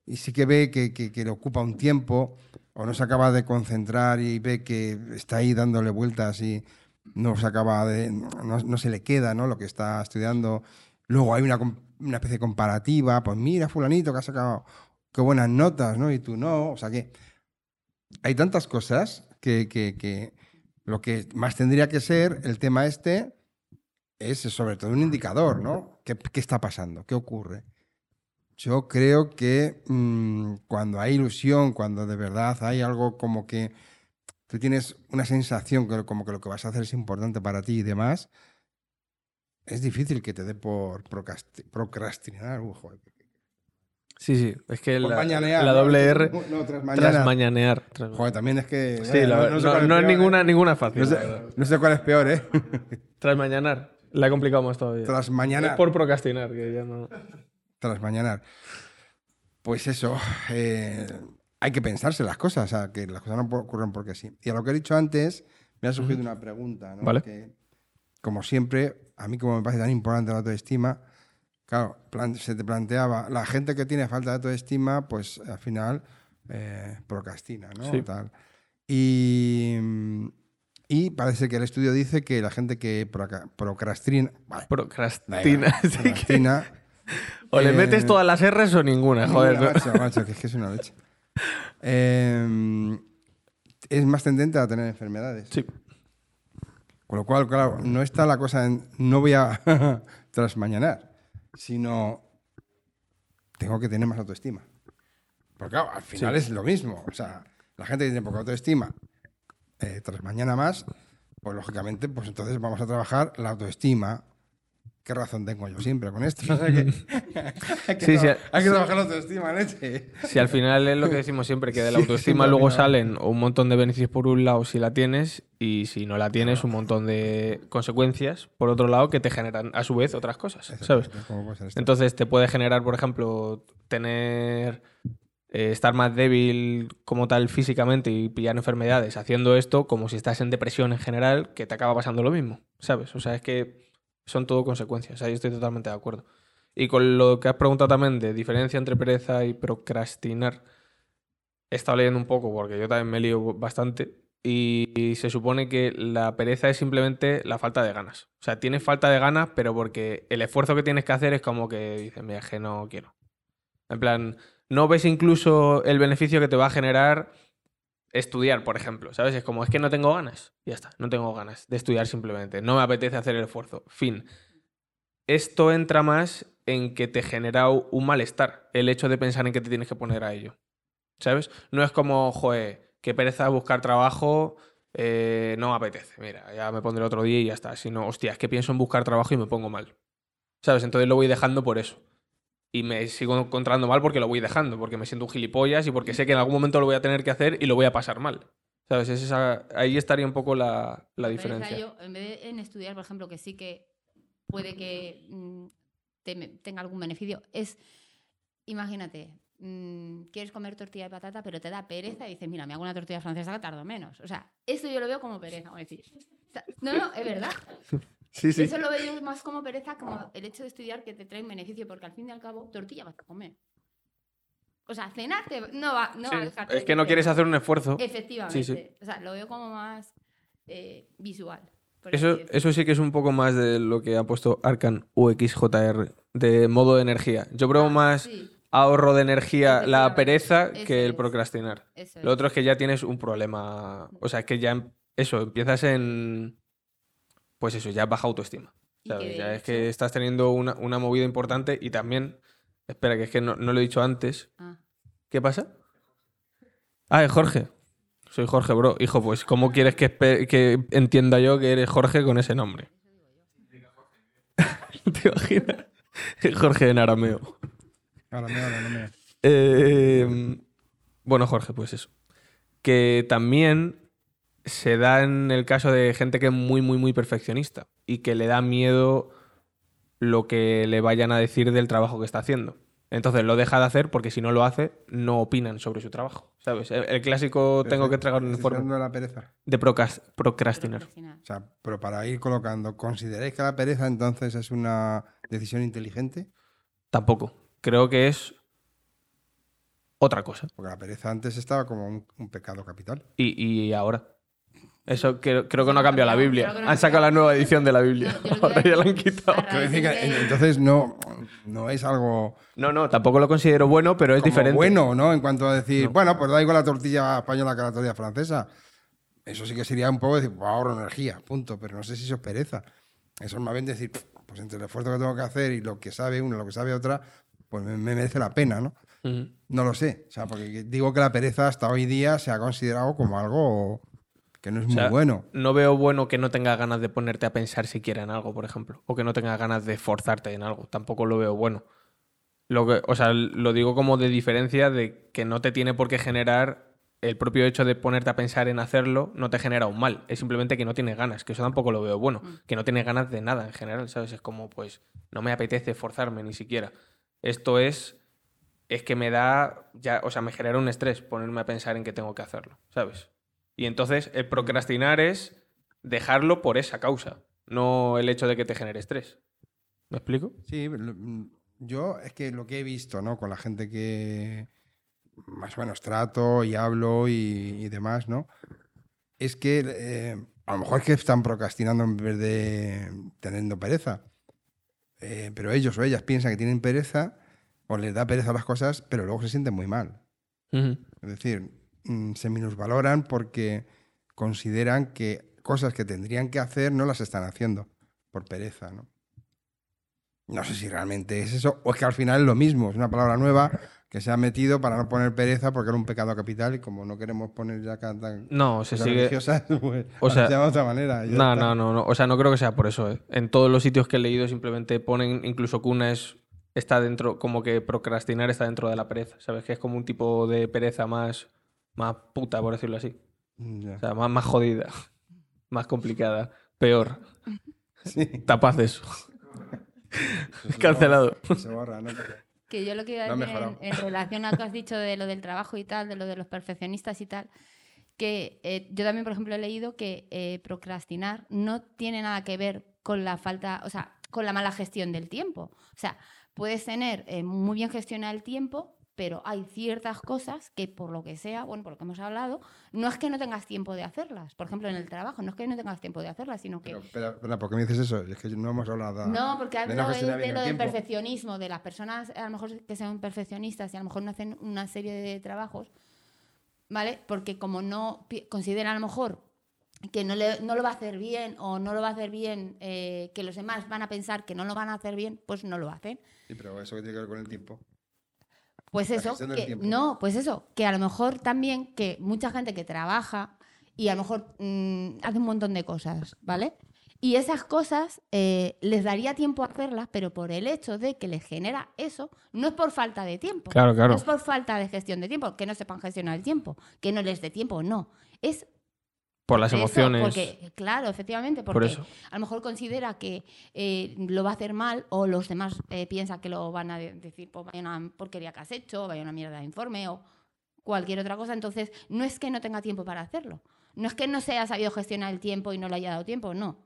S2: y sí que ve que, que- le ocupa un tiempo, o no se acaba de concentrar y ve que está ahí dándole vueltas y no se acaba de, no, no se le queda ¿no? lo que está estudiando. Luego hay una, una especie de comparativa, pues mira, fulanito que ha sacado qué buenas notas, ¿no? Y tú no, o sea que hay tantas cosas que, que- que lo que más tendría que ser el tema este es sobre todo un indicador, ¿no? ¿Qué, qué está pasando? ¿Qué ocurre? Yo creo que mm, cuando hay ilusión, cuando de verdad hay algo como que tú tienes una sensación que como que lo que vas a hacer es importante para ti y demás, es difícil que te dé por procrasti- procrastinar. Joder.
S1: Sí, sí. Es que la,
S2: mañanear,
S1: la doble R,
S2: No, tras mañana.
S1: tras mañanear. tras-
S2: Joder, también es que.
S1: Sí,
S2: eh,
S1: la-
S2: no, sé
S1: no,
S2: cuál
S1: no es
S2: peor,
S1: ninguna,
S2: ¿eh?
S1: ninguna fácil.
S2: Sé, no sé cuál es peor, ¿eh?
S1: Tras mañanar. La más todavía.
S2: Tras
S1: Es
S2: mañana.
S1: por procrastinar, que ya no.
S2: Tras mañana. Pues eso, eh, hay que pensarse las cosas, o sea, que las cosas no ocurren porque sí. Y a lo que he dicho antes, me ha surgido una pregunta, ¿no?
S1: Vale.
S2: Que, como siempre, a mí como me parece tan importante la autoestima, claro, se te planteaba, la gente que tiene falta de autoestima, pues al final eh, procrastina, ¿no?
S1: Sí.
S2: Tal. Y, y parece que el estudio dice que la gente que procrastina, vale,
S1: Procrastina. <laughs>
S2: procrastina
S1: O le
S2: Eh,
S1: metes todas las R's o ninguna, joder.
S2: Macho, macho, que es que es una leche. Eh, es más tendente a tener enfermedades.
S1: Sí.
S2: Con lo cual, claro, no está la cosa en no voy a <laughs> trasmañanar, sino tengo que tener más autoestima. Porque claro, al final es lo mismo. O sea, la gente que tiene poca autoestima, eh, tras mañana más, pues lógicamente, pues entonces vamos a trabajar la autoestima. ¿Qué razón tengo yo siempre con esto? O sea que- hay, que
S1: Sí,
S2: hay que trabajar la autoestima, leche.
S1: Si al final es lo que decimos siempre, que de la <laughs>
S2: Sí,
S1: autoestima
S2: sí,
S1: luego salen un montón de beneficios por un lado si la tienes y si no la tienes un montón de consecuencias por otro lado que te generan a su vez otras cosas, ¿sabes? Entonces te puede generar, por ejemplo, tener eh, estar más débil como tal físicamente y pillar enfermedades haciendo esto, como si estás en depresión en general, que te acaba pasando lo mismo, ¿sabes? O sea, es que son todo consecuencias, ahí estoy totalmente de acuerdo. Y con lo que has preguntado también de diferencia entre pereza y procrastinar, he estado leyendo un poco porque yo también me lío bastante y, se supone que la pereza es simplemente la falta de ganas. O sea, tienes falta de ganas, pero porque el esfuerzo que tienes que hacer es como que dices, mira, es que no quiero. En plan, no ves incluso el beneficio que te va a generar estudiar, por ejemplo, ¿sabes? Es como, es que no tengo ganas. Ya está, no tengo ganas de estudiar simplemente. No me apetece hacer el esfuerzo. Fin. Esto entra más en que te genera un malestar el hecho de pensar en que te tienes que poner a ello. ¿Sabes? No es como, joder, qué pereza buscar trabajo, eh, no me apetece. Mira, ya me pondré otro día y ya está. Sino, hostia, es que pienso en buscar trabajo y me pongo mal. ¿Sabes? Entonces lo voy dejando por eso. Y me sigo encontrando mal porque lo voy dejando, porque me siento un gilipollas y porque sé que en algún momento lo voy a tener que hacer y lo voy a pasar mal. ¿Sabes? Es esa- ahí estaría un poco la, la diferencia.
S3: yo, en vez de en estudiar, por ejemplo, que sí que puede que mm, te- tenga algún beneficio, es, imagínate, mm, quieres comer tortilla de patata, pero te da pereza y dices, mira, me hago una tortilla francesa que tardo menos. O sea, eso yo lo veo como pereza. como decir, no, no, es verdad.
S1: Sí, sí.
S3: Eso lo veo más como pereza, como el hecho de estudiar que te trae un beneficio, porque al fin y al cabo, tortilla vas a comer. O sea, cenar te- no va, no
S1: Sí,
S3: va a dejar
S1: Es que no quieres hacer un esfuerzo.
S3: Efectivamente.
S1: Sí, sí.
S3: O sea, lo veo como más eh, visual.
S1: Eso, eso sí que es un poco más de lo que ha puesto Arcan UXJR, de modo de energía. Yo pruebo
S3: Ah,
S1: más ahorro de energía, la pereza,
S3: Eso
S1: que el
S3: es.
S1: procrastinar.
S3: eso
S1: Lo
S3: es.
S1: otro es que ya tienes un problema. O sea, es que ya em- eso, empiezas en. Pues eso, ya baja autoestima. Ya es que estás teniendo una, una movida importante y también. Espera, que es que no, no lo he dicho antes.
S3: Ah,
S1: ¿Qué pasa? Ah, es Jorge. Soy Jorge, bro. Hijo, pues, ¿cómo quieres que, que entienda yo que eres Jorge con ese nombre? <laughs> ¿Te imaginas? Jorge en arameo.
S2: Ahora me ahora no me-
S1: Eh, bueno, Jorge, pues eso. Que también se da en el caso de gente que es muy, muy, muy perfeccionista y que le da miedo lo que le vayan a decir del trabajo que está haciendo. Entonces lo deja de hacer porque si no lo hace, no opinan sobre su trabajo. ¿Sabes? El, el clásico
S2: Pero
S1: tengo que entregar un informe
S2: la pereza.
S1: de procras- procrastinar.
S3: procrastinar.
S2: O sea, pero para ir colocando, ¿consideráis que la pereza entonces es una decisión inteligente?
S1: Tampoco. Creo que es otra cosa.
S2: Porque la pereza antes estaba como un, un pecado capital.
S1: Y, y ahora. Eso creo, creo que no ha cambiado la Biblia.
S3: no ha
S1: Han sacado la nueva edición de la Biblia.
S3: No, <laughs>
S1: Ahora ya la han quitado.
S2: decir que entonces no, no es algo
S1: No, no, tampoco lo considero bueno, pero es
S2: como
S1: diferente.
S2: bueno, ¿no? En cuanto a decir,
S1: No.
S2: bueno, pues da igual la tortilla española que la tortilla francesa. Eso sí que sería un poco decir, pues ahorro energía, punto. Pero no sé si eso es pereza. Eso es más bien decir, pues entre el esfuerzo que tengo que hacer y lo que sabe uno, lo que sabe otra, pues me, me merece la pena, ¿no?
S1: Ujú.
S2: No lo sé. O sea, porque digo que la pereza hasta hoy día se ha considerado como algo que no es
S1: O sea,
S2: muy bueno.
S1: No veo bueno que no tengas ganas de ponerte a pensar siquiera en algo, por ejemplo. O que no tengas ganas de forzarte en algo. Tampoco lo veo bueno. Lo que, o sea, lo digo como de diferencia de que no te tiene por qué generar el propio hecho de ponerte a pensar en hacerlo, no te genera un mal. Es simplemente que no tienes ganas, que eso tampoco lo veo bueno. Que no tienes ganas de nada en general, ¿sabes? Es como, pues, no me apetece forzarme ni siquiera. Esto es. Es que me da. Ya, o sea, me genera un estrés ponerme a pensar en que tengo que hacerlo, ¿sabes? Y entonces el procrastinar es dejarlo por esa causa, no el hecho de que te genere estrés. ¿Me explico?
S2: Sí, yo es que lo que he visto, ¿no? Con la gente que más o menos trato y hablo y, y demás, ¿no? Es que eh, a lo mejor es que están procrastinando en vez de teniendo pereza. Eh, pero ellos o ellas piensan que tienen pereza o les da pereza las cosas, pero luego se sienten muy mal. Es decir, mm, se minusvaloran porque consideran que cosas que tendrían que hacer no las están haciendo por pereza, ¿no? No sé si realmente es eso o es que al final es lo mismo, es una palabra nueva que se ha metido para no poner pereza porque era un pecado capital y como no queremos poner ya ca- tan
S1: No, se sigue.
S2: religiosas, <laughs> pues
S1: O sea,
S2: se llama de otra manera.
S1: No, no, no, no. O sea, no creo que sea por eso. ¿eh? En todos los sitios que he leído simplemente ponen, incluso que una es, está dentro, como que procrastinar está dentro de la pereza. ¿Sabes? Que es como un tipo de pereza más, más puta, por decirlo así.
S2: Ya.
S1: O sea, más, más jodida, <laughs> más complicada, peor. <laughs>
S2: Sí,
S1: Tapaz de eso. <laughs> Cancelado.
S2: se borra, ¿no?
S3: Que yo lo que iba a decir en relación a lo que has dicho de lo del trabajo y tal, de lo de los perfeccionistas y tal, que eh, yo también, por ejemplo, he leído que eh, procrastinar no tiene nada que ver con la falta, o sea, con la mala gestión del tiempo. O sea, puedes tener eh, muy bien gestionado el tiempo, pero hay ciertas cosas que por lo que sea, bueno, por lo que hemos hablado, no es que no tengas tiempo de hacerlas. Por ejemplo, en el trabajo, no es que no tengas tiempo de hacerlas, sino que
S2: Pero, espera, ¿por qué me dices eso? Es que no hemos hablado
S3: no, porque hablo de, de lo
S2: el
S3: del perfeccionismo, de las personas a lo mejor que sean perfeccionistas y a lo mejor no hacen una serie de trabajos, ¿vale? Porque como no consideran a lo mejor que no, le- no lo va a hacer bien o no lo va a hacer bien, eh, que los demás van a pensar que no lo van a hacer bien, pues no lo hacen.
S2: Sí, pero eso que tiene que ver con el tiempo.
S3: Pues eso, que, no, pues eso, que a lo mejor también que mucha gente que trabaja y a lo mejor mm, hace un montón de cosas, ¿vale? Y esas cosas eh, les daría tiempo a hacerlas, pero por el hecho de que les genera eso, no es por falta de tiempo.
S1: Claro, claro.
S3: No es por falta de gestión de tiempo, que no sepan gestionar el tiempo, que no les dé tiempo, no. Es
S1: Por las
S3: eso,
S1: emociones.
S3: porque, claro, efectivamente, porque
S1: Por eso.
S3: a lo mejor considera que eh, lo va a hacer mal o los demás eh, piensan que lo van a de- decir, pues vaya una porquería que has hecho, vaya una mierda de informe o cualquier otra cosa. Entonces, no es que no tenga tiempo para hacerlo. No es que no se haya sabido gestionar el tiempo y no le haya dado tiempo, no.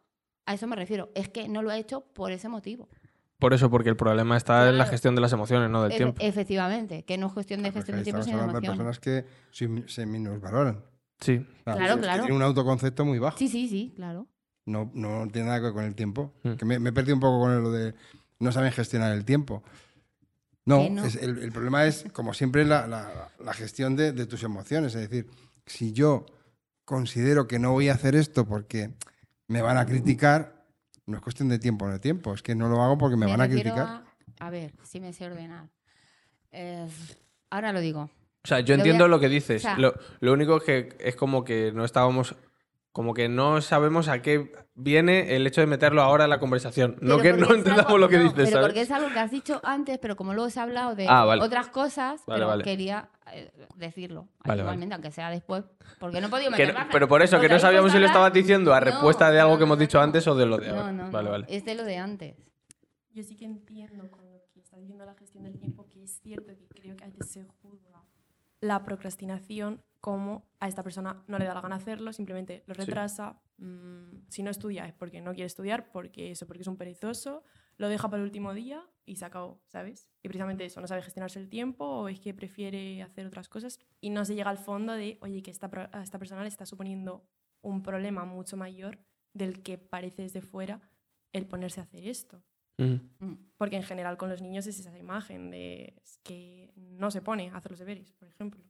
S3: A eso me refiero. Es que no lo ha hecho por ese motivo.
S1: Por eso, porque el problema está en la
S3: Claro.
S1: gestión de las emociones, no del tiempo.
S3: efectivamente, que no es cuestión de
S2: Porque
S3: gestión del tiempo, sino de
S2: hablando de
S3: emoción.
S2: personas que se, se minusvaloran.
S1: Sí.
S3: Claro,
S2: que
S3: claro.
S2: Tienen un autoconcepto muy bajo.
S3: Sí, sí, sí, claro.
S2: No, no tiene nada que ver con el tiempo.
S1: Mm.
S2: Que me, me he perdido un poco con lo de no saben gestionar el tiempo. No,
S3: Que no.
S2: es- el, el problema es, como siempre, la, la- la gestión de, de tus emociones. Es decir, si yo considero que no voy a hacer esto porque me van a criticar, no es cuestión de tiempo o no de tiempo. Es que no lo hago porque me, van a criticar.
S3: A, a ver, si me sé ordenar. Eh, ahora lo digo.
S1: O sea, yo
S3: Lo
S1: entiendo
S3: a-
S1: lo que dices.
S3: o sea-
S1: lo, lo único que es como que no estábamos. Como que no sabemos a qué viene el hecho de meterlo ahora en la conversación. No que no
S3: es
S1: entendamos
S3: algo-
S1: lo que
S3: no,
S1: dices,
S3: Pero
S1: ¿sabes?
S3: porque es algo que has dicho antes, pero como luego se ha hablado de
S1: Ah, vale.
S3: otras cosas,
S1: Vale,
S3: pero
S1: vale.
S3: quería eh, decirlo.
S1: Vale,
S3: igualmente, aunque sea después. Porque no he podido
S1: Que
S3: meter
S1: no- pero por eso, que no sabíamos si lo estabas diciendo a
S3: No,
S1: respuesta de algo que hemos dicho antes o de lo de
S3: No,
S1: ahora.
S3: no,
S1: vale,
S3: no.
S1: vale.
S3: Es de lo de antes.
S4: Yo sí que entiendo con lo que está diciendo la gestión del tiempo que es cierto que creo que a veces se juzga la procrastinación como a esta persona no le da la gana hacerlo, simplemente lo
S1: Sí.
S4: retrasa. mm, si no estudia es porque no quiere estudiar, porque eso, porque es un perezoso, lo deja para el último día y se acabó, ¿sabes? Y precisamente eso, no sabe gestionarse el tiempo o es que prefiere hacer otras cosas y no se llega al fondo de, oye, que esta, a esta persona le está suponiendo un problema mucho mayor del que parece desde fuera el ponerse a hacer esto.
S3: Mm.
S4: Porque en general con los niños es esa imagen de es que no se pone a hacer los deberes, por ejemplo.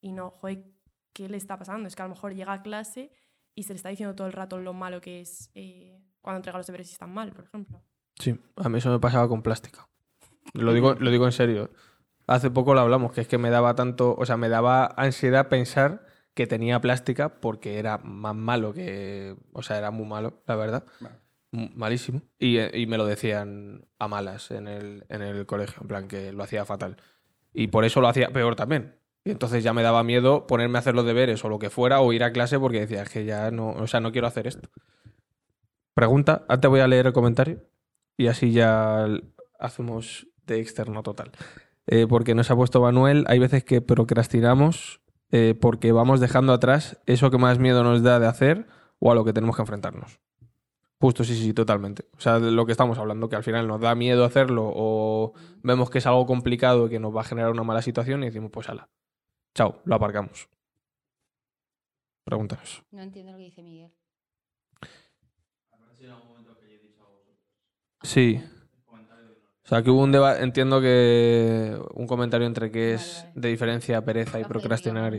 S4: Y no, joder, ¿qué le está pasando? Es que a lo mejor llega a clase y se le está diciendo todo el rato lo malo que es eh, cuando entrega los deberes y están mal, por ejemplo.
S1: Sí, a mí eso me pasaba con plástica. Lo digo, lo digo en serio. Hace poco lo hablamos, que es que me daba tanto, o sea, me daba ansiedad pensar que tenía plástica porque era más malo que, o sea, era muy malo, la verdad.
S2: Vale.
S1: Malísimo. Y, eh, y me lo decían a malas en el, en el colegio, en plan que lo hacía fatal. Y por eso lo hacía peor también. Y entonces ya me daba miedo ponerme a hacer los deberes o lo que fuera o ir a clase porque decía, es que ya no, o sea, no quiero hacer esto. Pregunta, antes voy a leer el comentario y así ya hacemos de externo total. Eh, porque nos ha puesto Manuel, hay veces que procrastinamos eh, porque vamos dejando atrás eso que más miedo nos da de hacer o a lo que tenemos que enfrentarnos. Justo, sí, sí, totalmente. O sea, lo que estamos hablando, que al final nos da miedo hacerlo o vemos que es algo complicado y que nos va a generar una mala situación y decimos, pues ala, chao, lo aparcamos. Pregúntanos.
S3: No entiendo lo que dice Miguel.
S1: Sí. O sea, que hubo un debate, entiendo que un comentario entre
S3: que
S1: es de diferencia pereza y procrastinar.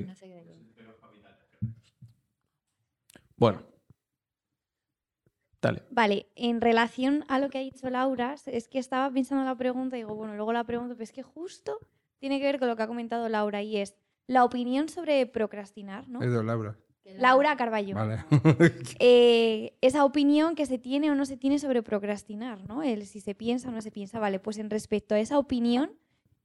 S1: Bueno. Dale.
S5: Vale, en relación a lo que ha dicho Laura, es que estaba pensando la pregunta y digo, bueno, luego la pregunto, pero es que justo tiene que ver con lo que ha comentado Laura y es la opinión sobre procrastinar, ¿no?
S2: Laura.
S5: Laura Carballo.
S2: Vale. <laughs>
S5: Eh, esa opinión que se tiene o no se tiene sobre procrastinar, ¿no? El si se piensa o no se piensa. Vale, pues en respecto a esa opinión,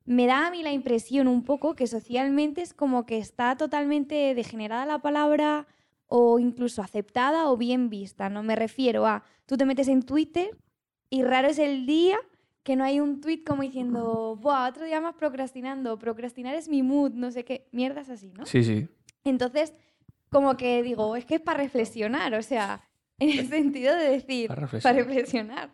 S5: me da a mí la impresión un poco que socialmente es como que está totalmente degenerada la palabra o incluso aceptada o bien vista. No me refiero a tú te metes en Twitter y raro es el día que no hay un tweet como diciendo, Buah, otro día más procrastinando, procrastinar es mi mood, no sé qué, mierdas así, ¿no?
S1: Sí, sí.
S5: Entonces, como que digo, es que es para reflexionar, o sea, <laughs> en el sentido de decir,
S1: Para
S5: reflexionar.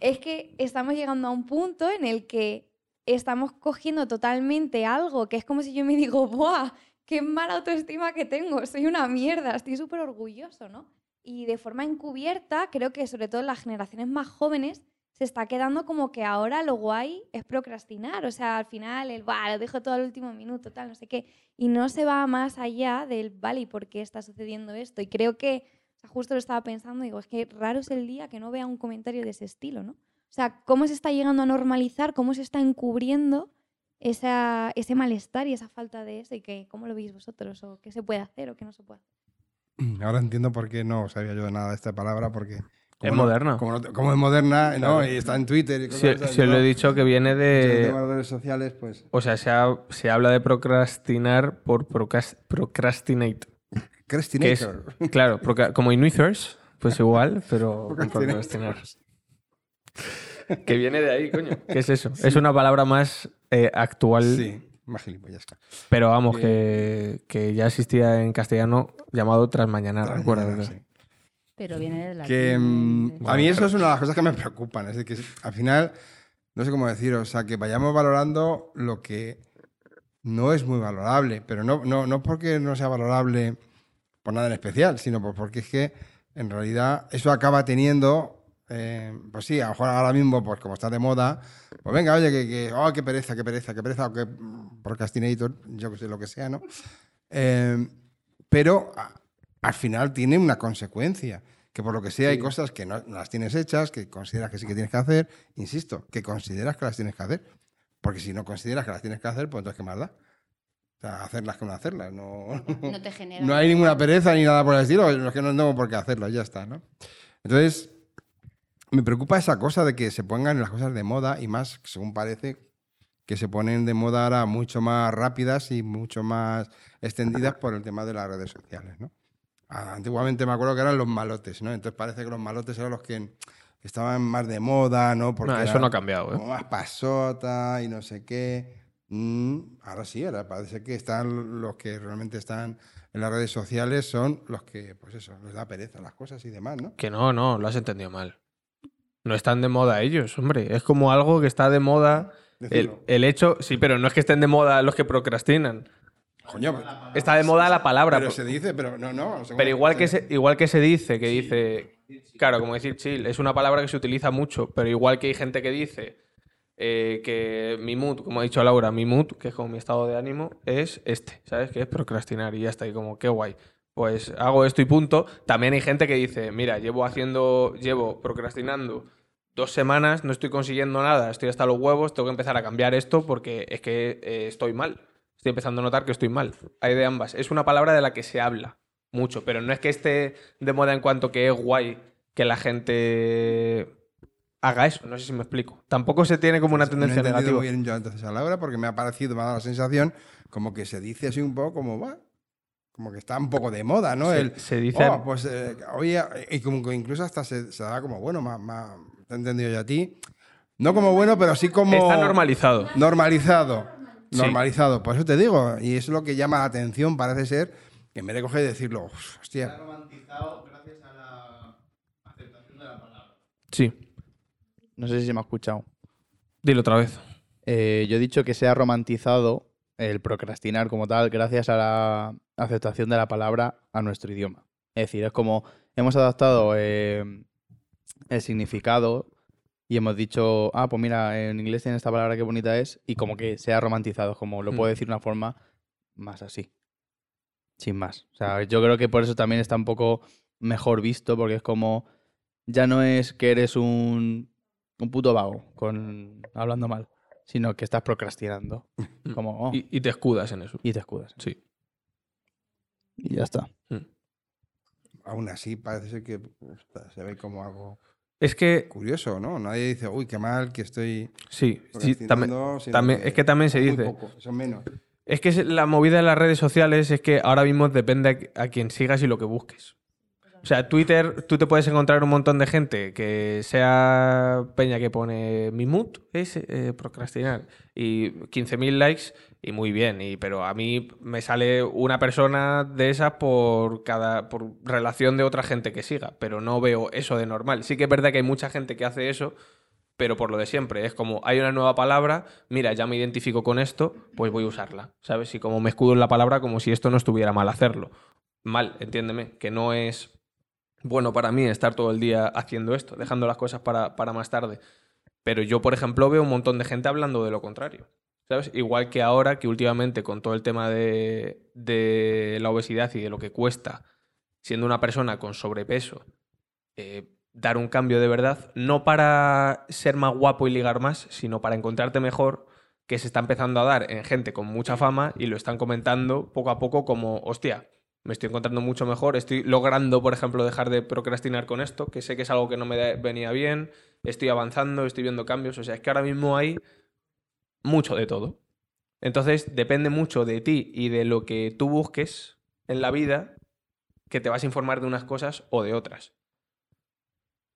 S5: Es que estamos llegando a un punto en el que estamos cogiendo totalmente algo que es como si yo me digo, ¡buah! ¡Qué mala autoestima que tengo! Soy una mierda, estoy súper orgulloso, ¿no? Y de forma encubierta, creo que sobre todo en las generaciones más jóvenes, se está quedando como que ahora lo guay es procrastinar. O sea, al final, el, ¡buah! Lo dejo todo al último minuto, tal, no sé qué. Y no se va más allá del, vale, ¿y por qué está sucediendo esto? Y creo que, o sea, justo lo estaba pensando, digo, es que raro es el día que no vea un comentario de ese estilo, ¿no? O sea, cómo se está llegando a normalizar, cómo se está encubriendo esa, ese malestar y esa falta de eso, y que, cómo lo veis vosotros, o qué se puede hacer o qué no se puede hacer.
S2: Ahora entiendo por qué no sabía yo nada de esta palabra, porque...
S1: Es
S2: no-
S1: moderna.
S2: como, no te- como es moderna, ¿no?
S1: Claro.
S2: Y está en Twitter y cosas
S1: si os lo he dicho que viene de...
S2: de redes sociales, pues...
S1: O sea, se, ha- se habla de procrastinar por procras- procrastinate. Es,
S2: Crestinator. <laughs>
S1: claro, proca- como Inuithers, pues igual, pero
S2: Procrastinator.
S1: procrastinar. que viene de ahí, coño. ¿Qué es eso? Es una palabra más eh, actual,
S2: Sí, más gilipollasca.
S1: pero vamos, que, que ya existía en castellano llamado trasmañanar, recuerdo.
S2: Sí.
S3: Pero viene de la.
S2: Que mm, a mí eso es una de las cosas que me preocupan. Es decir, que al final, no sé cómo decir, o sea, que vayamos valorando lo que no es muy valorable, pero no, no, no porque no sea valorable por nada en especial, sino por- porque es que en realidad eso acaba teniendo, eh, pues sí, a lo mejor ahora mismo, pues como está de moda, pues venga, oye, que, que oh, qué pereza, qué pereza, qué pereza, o mm, procrastinator, yo que sé, lo que sea, ¿no? Eh, pero a- al final tiene una consecuencia. Que por lo que sea hay cosas que no, no las tienes hechas, que consideras que sí que tienes que hacer, insisto, que consideras que las tienes que hacer. Porque si no consideras que las tienes que hacer, pues entonces qué más da. O sea, hacerlas que no hacerlas. No,
S3: No te genera. <laughs>
S2: no hay ninguna pereza ni nada por el estilo, es que no tengo por qué hacerlo, ya está, ¿no? Entonces, me preocupa esa cosa de que se pongan las cosas de moda y más, según parece, que se ponen de moda ahora mucho más rápidas y mucho más extendidas por el tema de las redes sociales, ¿no? Ah, Antiguamente me acuerdo que eran los malotes, ¿no? Entonces parece que los malotes eran los que estaban más de moda, ¿no? Porque
S1: No, eso no ha cambiado, ¿eh?
S2: más pasota y no sé qué. Mm, ahora sí, ahora parece que están los que realmente están en las redes sociales son los que, pues eso, les da pereza las cosas y demás, ¿no?
S1: Que no, no, lo has entendido mal. No están de moda ellos, hombre. Es como algo que está de moda. El, el hecho, sí, pero no es que estén de moda los que procrastinan.
S2: Coño,
S1: Está de moda la palabra.
S2: pero
S1: po-
S2: se dice, pero no, no.
S1: Pero igual que, se, igual que se dice, que dice. Claro, como decir chill, es una palabra que se utiliza mucho, pero igual que hay gente que dice eh, que mi mood, como ha dicho Laura, mi mood, que es como mi estado de ánimo, es este, ¿sabes? Que es procrastinar y ya está, y como, qué guay. Pues hago esto y punto. También hay gente que dice, mira, llevo haciendo, llevo procrastinando dos semanas, no estoy consiguiendo nada, estoy hasta los huevos, tengo que empezar a cambiar esto porque es que eh, estoy mal. Estoy empezando a notar que estoy mal. Hay de ambas. Es una palabra de la que se habla mucho, pero no es que esté de moda en cuanto que es guay que la gente haga eso, no sé si me explico. Tampoco se tiene como una
S2: No he
S1: tendencia negativa.
S2: muy bien yo entonces a Laura porque me ha parecido, me ha dado la sensación como que se dice así un poco como, va, como que está un poco de moda, ¿no?
S1: Se,
S2: El,
S1: se dice
S2: Oh, pues eh, oye, y como que incluso hasta se, se da como bueno, más, más, te he entendido yo a ti. No como bueno, pero sí como
S1: está normalizado.
S2: normalizado.
S1: Sí.
S2: Normalizado, por eso te digo, y eso es lo que llama la atención, parece ser, que en vez de coger y decirlo, "Uf, hostia,
S6: romantizado gracias a la aceptación de la palabra.
S1: Sí,
S6: No sé si se me ha escuchado.
S1: dilo otra vez.
S6: Eh, yo he dicho que se ha romantizado el procrastinar como tal gracias a la aceptación de la palabra a nuestro idioma. Es decir, es como hemos adaptado eh, el significado y hemos dicho, ah, pues mira, en inglés tiene esta palabra que bonita es, y como que se ha romantizado, como lo puedo decir de una forma más así. Sin más. O sea, yo creo que por eso también está un poco mejor visto porque es como, ya no es que eres un, un puto vago, con, hablando mal, sino que estás procrastinando. <laughs> Como, oh, y,
S1: Y, y te escudas en eso.
S6: te escudas.
S1: Sí.
S6: Y ya está.
S2: Aún así, parece ser que se ve como algo
S1: Es que,
S2: curioso, ¿no? Nadie dice, uy, qué mal que estoy.
S1: sí, sí también,
S2: procrastinando", sino
S1: también- es que también se dice.
S2: poco, son menos.
S1: Es que la movida de las redes sociales es que ahora mismo depende a, a quien sigas y lo que busques. O sea, Twitter, tú te puedes encontrar un montón de gente que sea peña que pone mi mood es eh, procrastinar y 15.000 likes y muy bien, pero a mí me sale una persona de esas por cada por relación de otra gente que siga, pero no veo eso de normal. Sí que es verdad que hay mucha gente que hace eso, pero por lo de siempre. Es como, hay una nueva palabra, mira, ya me identifico con esto, pues voy a usarla, ¿sabes? Y como me escudo en la palabra como si esto no estuviera mal hacerlo. Mal, entiéndeme, que no es bueno para mí estar todo el día haciendo esto, dejando las cosas para, para más tarde. Pero yo, por ejemplo, veo un montón de gente hablando de lo contrario. ¿Sabes? Igual que ahora, que últimamente con todo el tema de, de la obesidad y de lo que cuesta, siendo una persona con sobrepeso, eh, dar un cambio de verdad, no para ser más guapo y ligar más, sino para encontrarte mejor, que se está empezando a dar en gente con mucha fama y lo están comentando poco a poco como, hostia, me estoy encontrando mucho mejor, estoy logrando, por ejemplo, dejar de procrastinar con esto, que sé que es algo que no me venía bien, estoy avanzando, estoy viendo cambios, o sea, es que ahora mismo hay mucho de todo. Entonces, depende mucho de ti y de lo que tú busques en la vida, que te vas a informar de unas cosas o de otras.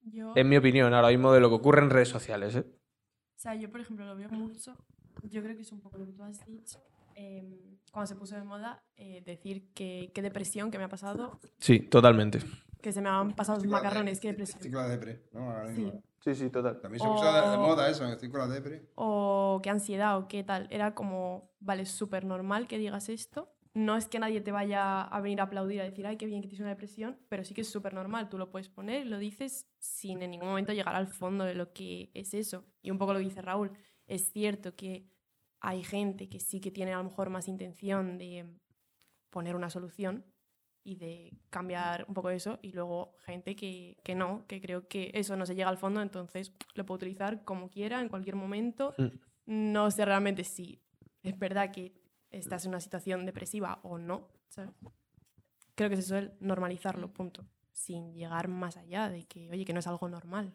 S4: Yo,
S1: En mi opinión, ahora mismo de lo que ocurre en redes sociales. ¿eh?
S4: o sea, yo, por ejemplo, lo veo mucho. Yo creo que es un poco lo que tú has dicho. em, cuando se puso de moda, eh, decir que qué depresión que me ha pasado,
S1: Sí, totalmente.
S4: que se me han pasado los macarrones, qué depresión.
S2: Estoy con la depre, ¿no? Ahora
S4: Sí.
S2: mismo.
S1: Sí, sí, total.
S2: También se usa de, de
S4: O-
S2: moda eso, estoy con la depre.
S4: o qué ansiedad o qué tal. Era como, vale, súper normal que digas esto. No es que nadie te vaya a venir a aplaudir, a decir, ay, qué bien que tienes una depresión, pero sí que es súper normal. Tú lo puedes poner y lo dices sin en ningún momento llegar al fondo de lo que es eso. Y un poco lo que dice Raúl, es cierto que hay gente que sí que tiene a lo mejor más intención de poner una solución y de cambiar un poco eso, y luego gente que, que no, que creo que eso no se llega al fondo, entonces lo puedo utilizar como quiera, en cualquier momento.
S1: Mm.
S4: No sé realmente si es verdad que estás en una situación depresiva o no, ¿sabes? Creo que es eso el normalizarlo, punto. Sin llegar más allá de que, oye, que no es algo normal.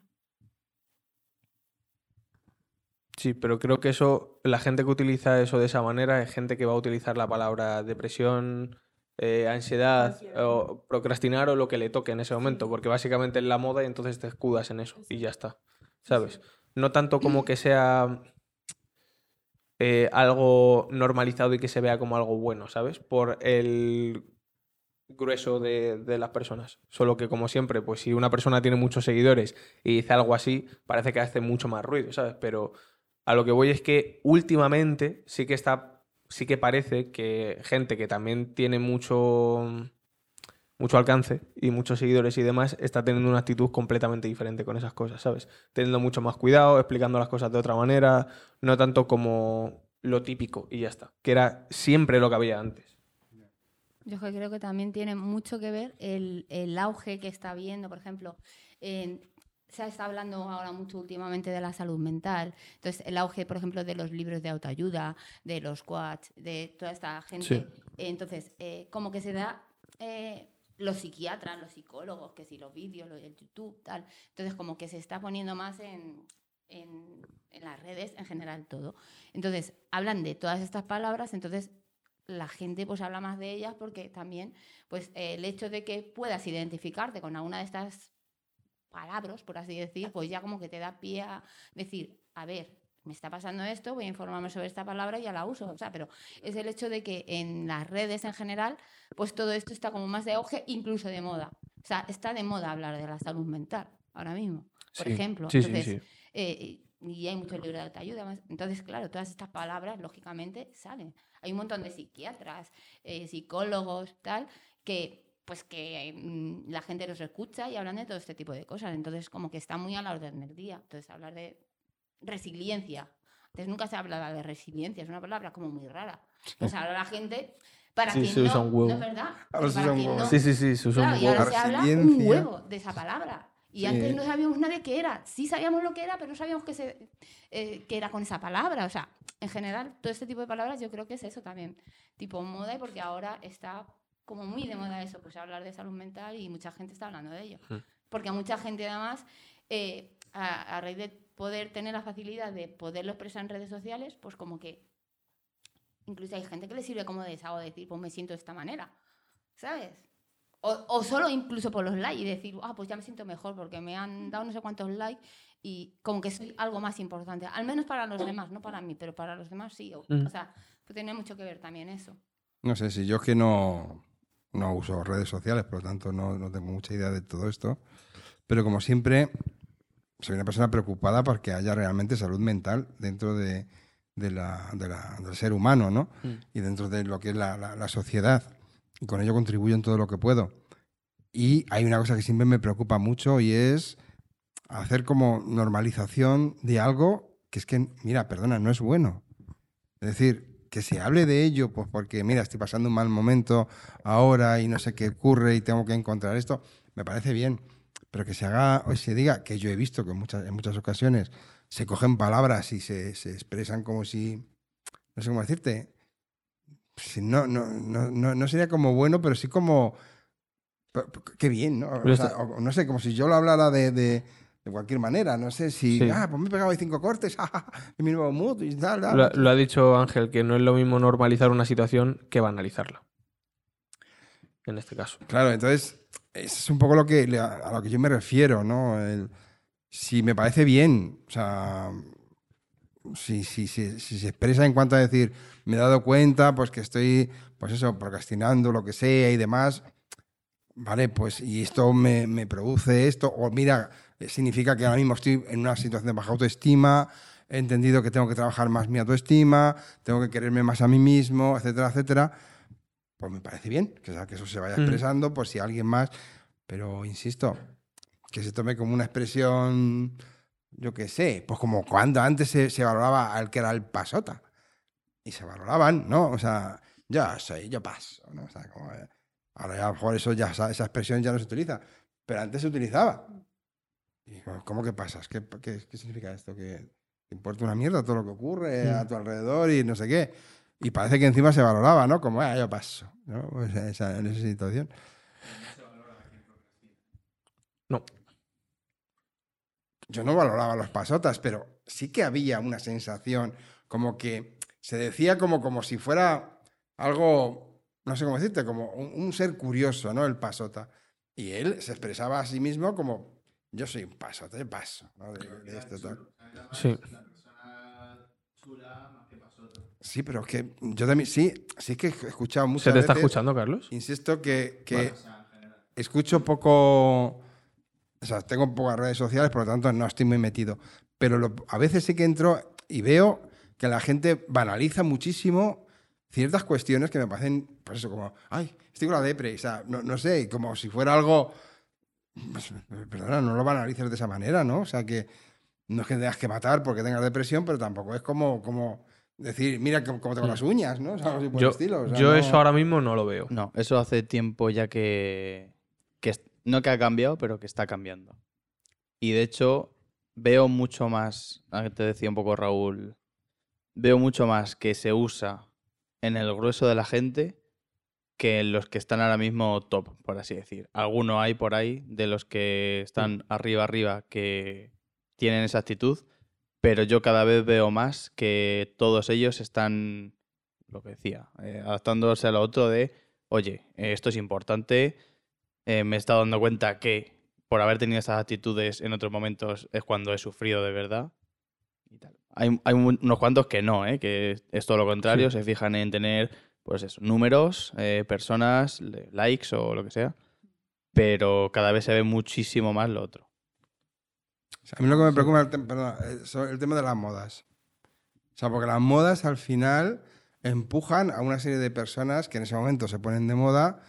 S1: Sí, pero creo que eso, la gente que utiliza eso de esa manera es gente que va a utilizar la palabra depresión, eh, ansiedad o procrastinar o lo que le toque en ese momento, porque básicamente es la moda y entonces te escudas en eso y ya está, ¿sabes? No tanto como que sea eh, algo normalizado y que se vea como algo bueno, ¿sabes? Por el grueso de, de las personas. Solo que, como siempre, pues si una persona tiene muchos seguidores y dice algo así, parece que hace mucho más ruido, ¿sabes? Pero a lo que voy es que últimamente sí que está, sí que parece que gente que también tiene mucho, mucho alcance y muchos seguidores y demás está teniendo una actitud completamente diferente con esas cosas, ¿sabes? Teniendo mucho más cuidado, explicando las cosas de otra manera, no tanto como lo típico y ya está, que era siempre lo que había antes.
S3: Yo creo que también tiene mucho que ver el, el auge que está habiendo, por ejemplo, en- se está hablando ahora mucho últimamente de la salud mental, entonces el auge, por ejemplo, de los libros de autoayuda, de los quads, de toda esta gente.
S1: Sí.
S3: Entonces, eh, como que se da eh, los psiquiatras, los psicólogos, que si los vídeos, del YouTube, tal. Entonces, como que se está poniendo más en, en, en las redes, en general todo. Entonces, hablan de todas estas palabras, entonces la gente pues habla más de ellas porque también pues eh, el hecho de que puedas identificarte con alguna de estas palabras, por así decir, pues ya como que te da pie a decir, a ver, me está pasando esto, voy a informarme sobre esta palabra y ya la uso. O sea, pero es el hecho de que en las redes en general, pues todo esto está como más de auge, incluso de moda. O sea, está de moda hablar de la salud mental ahora mismo, por
S1: Sí,
S3: ejemplo.
S1: Sí, sí,
S3: Entonces,
S1: sí.
S3: eh, y hay muchos libros de autoayuda. Entonces, claro, todas estas palabras, lógicamente, salen. Hay un montón de psiquiatras, eh, psicólogos, tal, que pues que mm, la gente los escucha y hablan de todo este tipo de cosas. Entonces, como que está muy a la orden del día. Entonces, hablar de resiliencia Antes nunca se hablaba de resiliencia, es una palabra como muy rara. O sea, ahora la gente, para
S1: Sí,
S3: quien
S1: se usa
S3: no,
S1: un huevo.
S3: no es verdad.
S2: Ahora se usa un huevo.
S3: no-
S1: Sí, sí, sí, se usa
S3: Claro,
S1: un
S3: y ahora
S1: huevo.
S3: se habla un huevo de esa palabra. Y
S2: Sí.
S3: antes no sabíamos nadie qué era. Sí sabíamos lo que era, pero no sabíamos que, se, eh, que era con esa palabra. O sea, en general, todo este tipo de palabras yo creo que es eso también. Tipo moda, y porque ahora está como muy de moda eso, pues hablar de salud mental y mucha gente está hablando de ello.
S1: Hmm.
S3: Porque a mucha gente además, eh, a, a raíz de poder tener la facilidad de poderlo expresar en redes sociales, pues como que incluso hay gente que le sirve como de desahogo, decir, pues me siento de esta manera, ¿sabes? O, o solo incluso por los likes y decir, ah, pues ya me siento mejor porque me han dado no sé cuántos likes y como que soy algo más importante. Al menos para los demás, no para mí, pero para los demás sí. O,
S1: Mm.
S3: o sea, pues tiene mucho que ver también eso.
S2: No sé, si yo es que no, no uso redes sociales, por lo tanto no, no tengo mucha idea de todo esto. Pero como siempre, soy una persona preocupada porque haya realmente salud mental dentro de, de la- de la- del ser humano, ¿no?
S1: Mm.
S2: Y dentro de lo que es la, la- la sociedad. Y con ello contribuyo en todo lo que puedo. Y hay una cosa que siempre me preocupa mucho y es hacer como normalización de algo que es que, mira, perdona, no es bueno. Es decir, que se hable de ello, pues porque, mira, estoy pasando un mal momento ahora y no sé qué ocurre y tengo que encontrar esto, me parece bien. Pero que se haga o se diga, que yo he visto que en muchas, en muchas ocasiones se cogen palabras y se, se expresan como si, no sé cómo decirte, si no, no, no, no, no sería como bueno, pero sí como, qué bien, ¿no?
S1: Pero
S2: O sea,
S1: esto-
S2: o- no sé, como si yo lo hablara de, de, de cualquier manera, no sé si,
S1: Sí.
S2: ah, pues me he pegado ahí cinco cortes, <laughs> en mi nuevo mood y tal. tal.
S1: Lo, lo ha dicho Ángel, que no es lo mismo normalizar una situación que banalizarla. En este caso.
S2: Claro, entonces, eso es un poco lo que, a lo que yo me refiero, ¿no? El- si me parece bien, o sea, si, si, si, si se expresa en cuanto a decir, me he dado cuenta, pues que estoy, pues eso, procrastinando, lo que sea y demás, vale, pues, y esto me, me produce esto, o mira, significa que ahora mismo estoy en una situación de baja autoestima, he entendido que tengo que trabajar más mi autoestima, tengo que quererme más a mí mismo, etcétera, etcétera, pues me parece bien, que, eso se vaya
S1: Mm.
S2: expresando, por si alguien más, pero insisto, que se tome como una expresión, yo qué sé, pues como cuando antes se, se valoraba al que era el pasota. Y se valoraban, ¿no? O sea, yo soy, yo paso, ¿no? O sea, como, eh, ahora ya a lo mejor eso ya, esa expresión ya no se utiliza, pero antes se utilizaba. Y, ¿Cómo que pasas? ¿Qué, qué, qué significa esto? ¿Que te importa una mierda todo lo que ocurre a
S1: Mm.
S2: tu alrededor y no sé qué? Y parece que encima se valoraba, ¿no? Como, ah, yo paso, ¿no? Esa- en esa situación.
S1: No.
S2: Yo no valoraba los pasotas, pero sí que había una sensación como que se decía como, como si fuera algo, no sé cómo decirte, como un, un ser curioso, ¿no? El pasota. Y él se expresaba a sí mismo como, yo soy un pasota, yo paso, ¿no? De- de esto, tal.
S1: Sí.
S2: Sí, pero es que yo también, sí, sí que he escuchado muchas
S1: ¿Se te está
S2: veces-
S1: escuchando, Carlos?
S2: Insisto que, que escucho poco, o sea, tengo pocas redes sociales, por lo tanto no estoy muy metido. Pero lo- a veces sí que entro y veo que la gente banaliza muchísimo ciertas cuestiones que me parecen, pues eso, como, ay, estoy con la depre, o sea, no, no sé, como si fuera algo, pues, perdona, no lo banalices de esa manera, ¿no? O sea, que no es que tengas que matar porque tengas depresión, pero tampoco es como, como decir, mira cómo tengo las uñas, ¿no? O sea, algo así por el
S1: Yo,
S2: estilo. o sea,
S1: yo
S2: no-
S1: eso ahora mismo no lo veo.
S6: No, eso hace tiempo ya que, que no que ha cambiado, pero que está cambiando. Y de hecho, veo mucho más, te decía un poco Raúl, veo mucho más que se usa en el grueso de la gente que los que están ahora mismo top, por así decir. Alguno hay por ahí de los que están arriba, arriba, que tienen esa actitud, pero yo cada vez veo más que todos ellos están, lo que decía, eh, adaptándose a lo otro de, oye, esto es importante, eh, me he estado dando cuenta que por haber tenido estas actitudes en otros momentos es cuando he sufrido de verdad. y tal. Hay, hay un- unos cuantos que no, ¿eh? que es- es todo lo contrario, se fijan en tener pues eso, números, eh, personas, likes o lo que sea, pero cada vez se ve muchísimo más lo otro.
S2: O sea, a mí lo que me preocupa es el, tem- perdona, eh, el tema de las modas. O sea, porque las modas al final empujan a una serie de personas que en ese momento se ponen de moda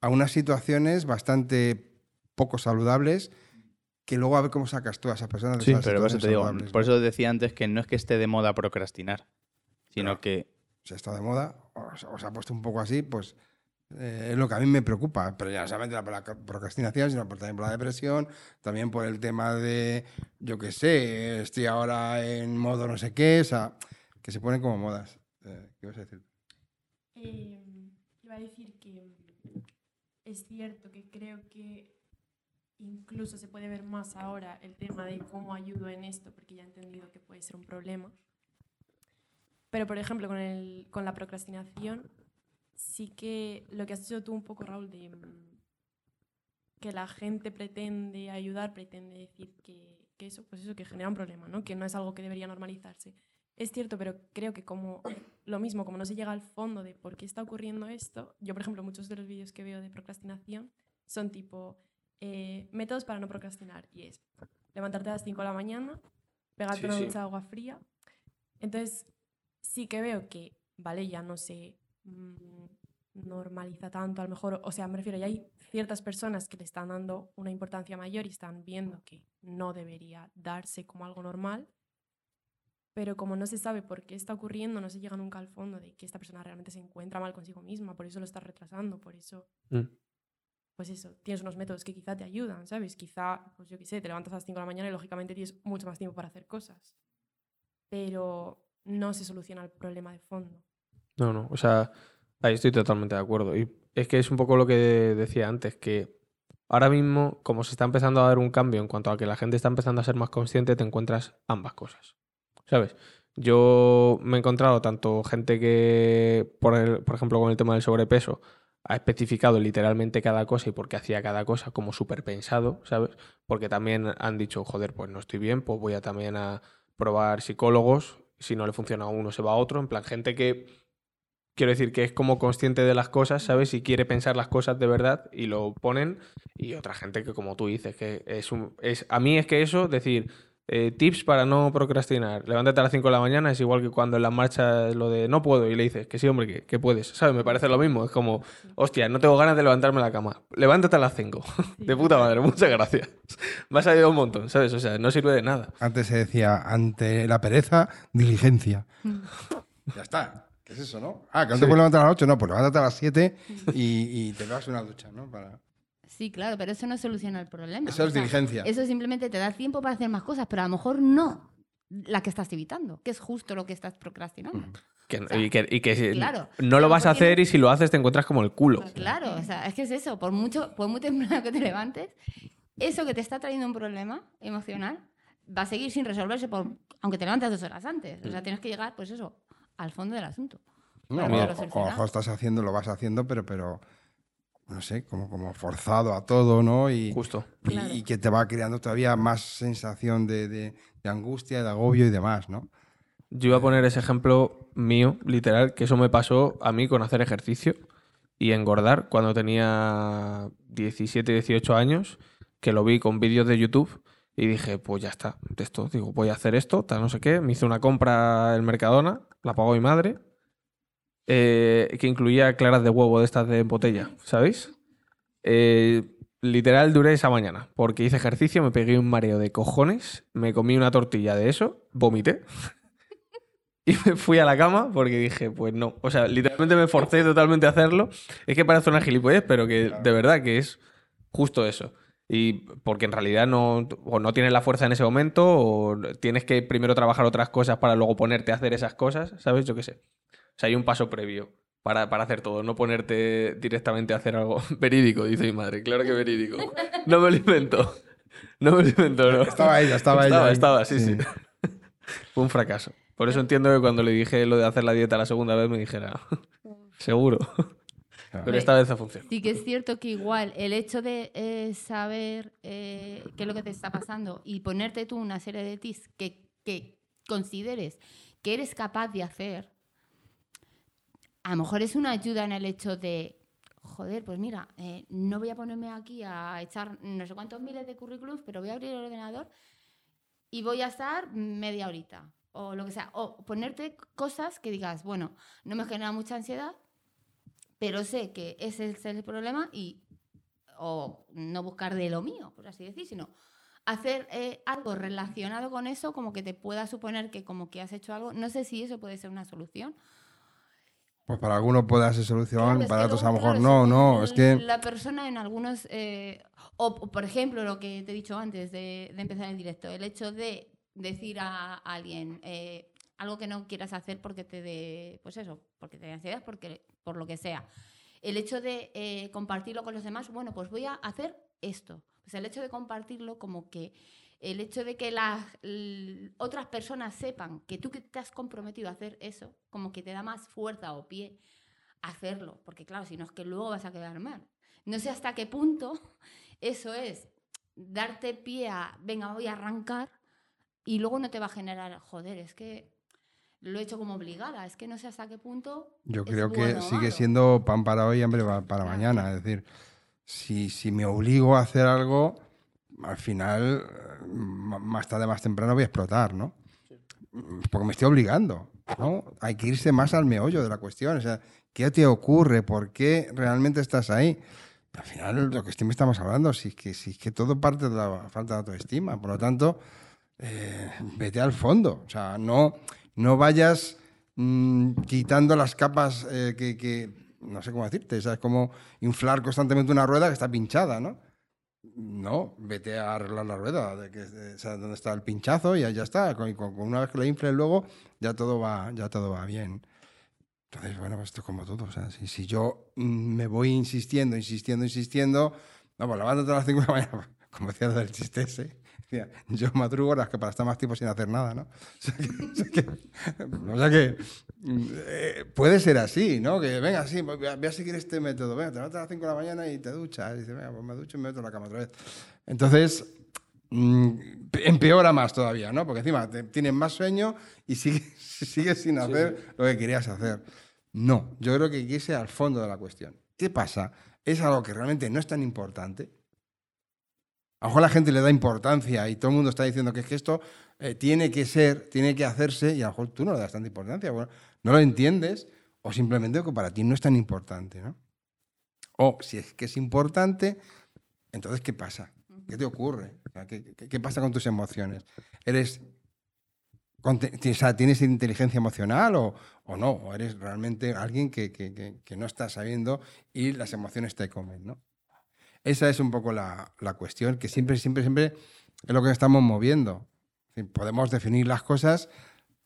S2: a unas situaciones bastante poco saludables que luego a ver cómo sacas tú a esas personas de
S6: Sí,
S2: esas
S6: pero por eso te digo, por eso decía antes que no es que esté de moda procrastinar, sino
S2: Claro.
S6: que
S2: se está de moda, o se- o se ha puesto un poco así, pues eh, es lo que a mí me preocupa. Pero ya no solamente la, la procrastinación, sino por, también por la depresión, también por el tema de, yo qué sé, estoy ahora en modo no sé qué, o sea, que se ponen como modas. Eh, ¿Qué ibas a decir?
S4: Eh, iba a decir que es cierto que creo que incluso se puede ver más ahora el tema de cómo ayudo en esto, porque ya he entendido que puede ser un problema. Pero, por ejemplo, con, el, con la procrastinación, sí que lo que has dicho tú un poco, Raúl, de mm, que la gente pretende ayudar, pretende decir que, que eso, pues eso, que genera un problema, ¿no? Que no es algo que debería normalizarse. Es cierto, pero creo que como lo mismo, como no se llega al fondo de por qué está ocurriendo esto, yo, por ejemplo, muchos de los vídeos que veo de procrastinación son tipo eh, métodos para no procrastinar. Y es levantarte a las 5 de la mañana, pegarte
S1: Sí,
S4: una
S1: sí.
S4: ducha de agua fría. Entonces, sí que veo que, vale, ya no se mm, normaliza tanto, a lo mejor, o sea, me refiero, ya hay ciertas personas que le están dando una importancia mayor y están viendo que no debería darse como algo normal, pero como no se sabe por qué está ocurriendo, no se llega nunca al fondo de que esta persona realmente se encuentra mal consigo misma, por eso lo está retrasando, por eso,
S1: Mm.
S4: pues eso, tienes unos métodos que quizá te ayudan, ¿sabes? Quizá, pues yo qué sé, te levantas a las 5 de la mañana y lógicamente tienes mucho más tiempo para hacer cosas, pero no se soluciona el problema de fondo.
S1: No, no, o sea, ahí estoy totalmente de acuerdo. Y es que es un poco lo que decía antes, que ahora mismo, como se está empezando a dar un cambio en cuanto a que la gente está empezando a ser más consciente, te encuentras ambas cosas. ¿Sabes? Yo me he encontrado tanto gente que, por, el- por ejemplo, con el tema del sobrepeso, ha especificado literalmente cada cosa y por qué hacía cada cosa como súper pensado, ¿sabes? Porque también han dicho, joder, pues no estoy bien, pues voy a también a probar psicólogos, si no le funciona a uno se va a otro, en plan gente que quiero decir que es como consciente de las cosas, ¿sabes? Y quiere pensar las cosas de verdad y lo ponen. Y otra gente que, como tú dices, que es un. Es, a mí es que eso, decir, eh, tips para no procrastinar. Levántate a las 5 de la mañana, es igual que cuando en la marcha lo de no puedo y le dices que sí, hombre, que, que puedes, ¿sabes? Me parece lo mismo. Es como, hostia, no tengo ganas de levantarme de la cama. Levántate a las 5. <laughs> De puta madre, muchas gracias. Me has ayudado un montón, ¿sabes? O sea, no sirve de nada.
S2: Antes se decía, ante la pereza, diligencia. ya está. ¿Qué es eso, no? Ah, que no te puedes levantar a las 8, no, pues levántate a las 7 y, y te pegas una ducha, ¿no? Para...
S3: Sí, claro, pero eso no soluciona el problema.
S2: Eso
S3: O
S2: es
S3: sea,
S2: diligencia.
S3: Eso simplemente te da tiempo para hacer más cosas, pero a lo mejor no la que estás evitando, que es justo lo que estás procrastinando.
S1: Que-
S3: O sea,
S1: y que, y que si-
S3: claro.
S1: no lo vas a
S3: no-
S1: hacer y si lo haces te encuentras como el culo.
S3: Pues claro, o sea, es que es eso, por mucho, por muy temprano que te levantes, eso que te está trayendo un problema emocional va a seguir sin resolverse por, aunque te levantes dos horas antes. O sea, tienes que llegar, pues eso, al fondo del asunto.
S2: No,
S3: Para
S2: o, estás haciendo, lo vas haciendo, pero, pero no sé, como, como forzado a todo, ¿no? Y,
S1: Justo.
S2: y-
S3: Claro.
S2: y que te va creando todavía más sensación de, de- de angustia, de agobio y demás, ¿no?
S1: Yo iba a poner ese ejemplo mío, literal, que eso me pasó a mí con hacer ejercicio y engordar cuando tenía 17, 18 años, que lo vi con vídeos de YouTube y dije, pues ya está, de esto, digo, voy a hacer esto, tal no sé qué. Me hice una compra en Mercadona, la pagó mi madre, eh, que incluía claras de huevo de estas de botella, ¿sabéis? Eh, literal duré esa mañana, porque hice ejercicio, me pegué un mareo de cojones, me comí una tortilla de eso, vomité. <laughs> Y me fui a la cama porque dije, pues no. O sea, literalmente me forcé totalmente a hacerlo. Es que parece una gilipollez, pero que de verdad que es justo eso. Y porque en realidad no, o no tienes la fuerza en ese momento, o tienes que primero trabajar otras cosas para luego ponerte a hacer esas cosas, ¿sabes? Yo qué sé. O sea, hay un paso previo para, para hacer todo, no ponerte directamente a hacer algo <laughs> verídico, dice mi madre. Claro que verídico. No me lo invento. No me lo invento, no.
S2: Estaba ella, estaba ella
S1: Estaba,
S2: ahí.
S1: estaba, sí, sí.
S2: Sí. <laughs>
S1: Fue un fracaso. Por eso entiendo que cuando le dije lo de hacer la dieta la segunda vez me dijera, <laughs> seguro. Pero esta vez ha funcionado.
S3: Sí que es cierto que igual el hecho de eh, saber eh, qué es lo que te está pasando y ponerte tú una serie de tips que, que consideres que eres capaz de hacer, a lo mejor es una ayuda en el hecho de, joder, pues mira, eh, no voy a ponerme aquí a echar no sé cuántos miles de currículums, pero voy a abrir el ordenador y voy a estar media horita o lo que sea. O ponerte cosas que digas, bueno, no me genera mucha ansiedad, pero sé que ese es el problema y o no buscar de lo mío, por así decir, sino hacer eh, algo relacionado con eso, como que te pueda suponer que como que has hecho algo. No sé si eso puede ser una solución.
S2: Pues para algunos puede ser solución,
S3: Claro,
S2: para otros a lo mejor
S3: claro,
S2: no, no. Es que
S3: La persona en algunos... eh, o, por ejemplo, lo que te he dicho antes de, de empezar el directo, el hecho de decir a alguien eh, algo que no quieras hacer porque te dé, pues eso, porque te dé ansiedad, porque, por lo que sea. El hecho de eh, compartirlo con los demás, bueno, pues voy a hacer esto. Pues el hecho de compartirlo como que el hecho de que las otras personas sepan que tú que te has comprometido a hacer eso, como que te da más fuerza o pie a hacerlo, porque claro, si no es que luego vas a quedar mal. No sé hasta qué punto <laughs> eso es darte pie a, venga, voy a arrancar y luego no te va a generar, joder, es que lo he hecho como obligada, es que no sé hasta qué punto.
S2: yo creo que
S3: bueno
S2: sigue
S3: malo.
S2: siendo pan para hoy y hambre pa- para mañana. Es decir, si, si me obligo a hacer algo, al final, eh, más tarde, más temprano voy a explotar, ¿no? Porque me estoy obligando, ¿no? Hay que irse más al meollo de la cuestión. Sea, ¿qué te ocurre? ¿Por qué realmente estás ahí? Al final, lo que estamos hablando, si es que, si que todo parte de la falta de autoestima. Por lo tanto, eh, vete al fondo. O sea, no, no vayas mm, quitando las capas eh, que, que- no sé cómo decirte, es como inflar constantemente una rueda que está pinchada, ¿no? No, vete a arreglar la rueda, de que, de- o sea, donde está el pinchazo y ya, está. Con, con- una vez que lo infles luego, ya todo va, ya todo va bien. Entonces, bueno, pues esto es como todo. O sea, si, si yo mm, me voy insistiendo, insistiendo, insistiendo, no, pues levántate a las 5 de la mañana, <laughs> como decía del chiste ese. <laughs> yo madrugo horas que para estar más tiempo sin hacer nada, ¿no? <laughs> O sea que, o sea que- <laughs> o sea que, eh, puede ser así, ¿no? Que venga, sí, voy a, voy a seguir este método. Venga, te levantas a las 5 de la mañana y te duchas. Y dices, venga, pues me ducho y me meto en la cama otra vez. Entonces, mm, empeora más todavía, ¿no? Porque encima te- tienes más sueño y sigues, sigues sin hacer lo que querías hacer. No, yo creo que irse al fondo de la cuestión. ¿Qué pasa? ¿Es algo que realmente no es tan importante? A lo mejor la gente le da importancia y todo el mundo está diciendo que es que esto eh, tiene que ser, tiene que hacerse y a lo mejor tú no le das tanta importancia. Bueno, no lo entiendes o simplemente que para ti no es tan importante, ¿no? O si es que es importante, entonces ¿qué pasa? ¿Qué te ocurre? ¿qué, pasa con tus emociones? ¿Eres ¿Tienes inteligencia emocional o, no? ¿O eres realmente alguien que- que no está sabiendo y las emociones te comen, ¿no? Esa es un poco la, la cuestión que siempre, siempre, siempre es lo que estamos moviendo. Es Podemos definir las cosas,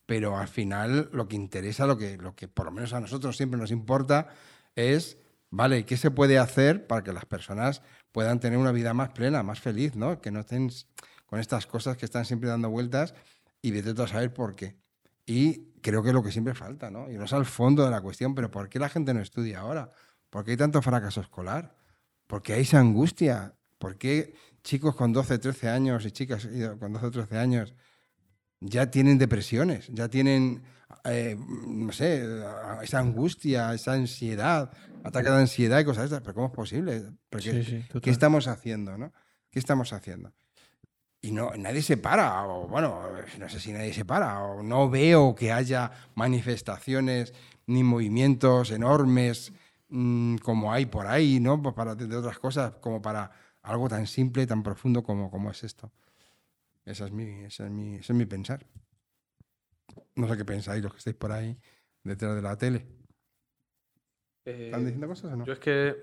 S2: pero al final lo que interesa, lo que, lo que por lo menos a nosotros siempre nos importa, es, vale, ¿qué se puede hacer para que las personas puedan tener una vida más plena, más feliz, ¿no? Que no estén con estas cosas que están siempre dando vueltas y vete a saber por qué. Y creo que es lo que siempre falta, ¿no? Irnos al fondo de la cuestión, pero ¿por qué la gente no estudia ahora? ¿Por qué hay tanto fracaso escolar? ¿Por qué hay esa angustia? ¿Por qué chicos con 12, 13 años y chicas con 12, 13 años ya tienen depresiones, ya tienen, eh, no sé, esa angustia, esa ansiedad, ataques de ansiedad y cosas de estas? ¿Pero cómo es posible? Porque,
S1: Sí, sí,
S2: ¿Qué estamos haciendo, no? ¿Qué estamos haciendo? Y no, nadie se para, o bueno, no sé si nadie se para, o no veo que haya manifestaciones ni movimientos enormes mm, como hay por ahí, ¿no? Pues para, de otras cosas, como para algo tan simple, tan profundo como, como es esto. Esa es mi, esa es mi, ese es mi pensar. No sé qué pensáis los que estáis por ahí detrás de la tele.
S1: Eh,
S2: ¿Están diciendo cosas o no?
S1: yo es que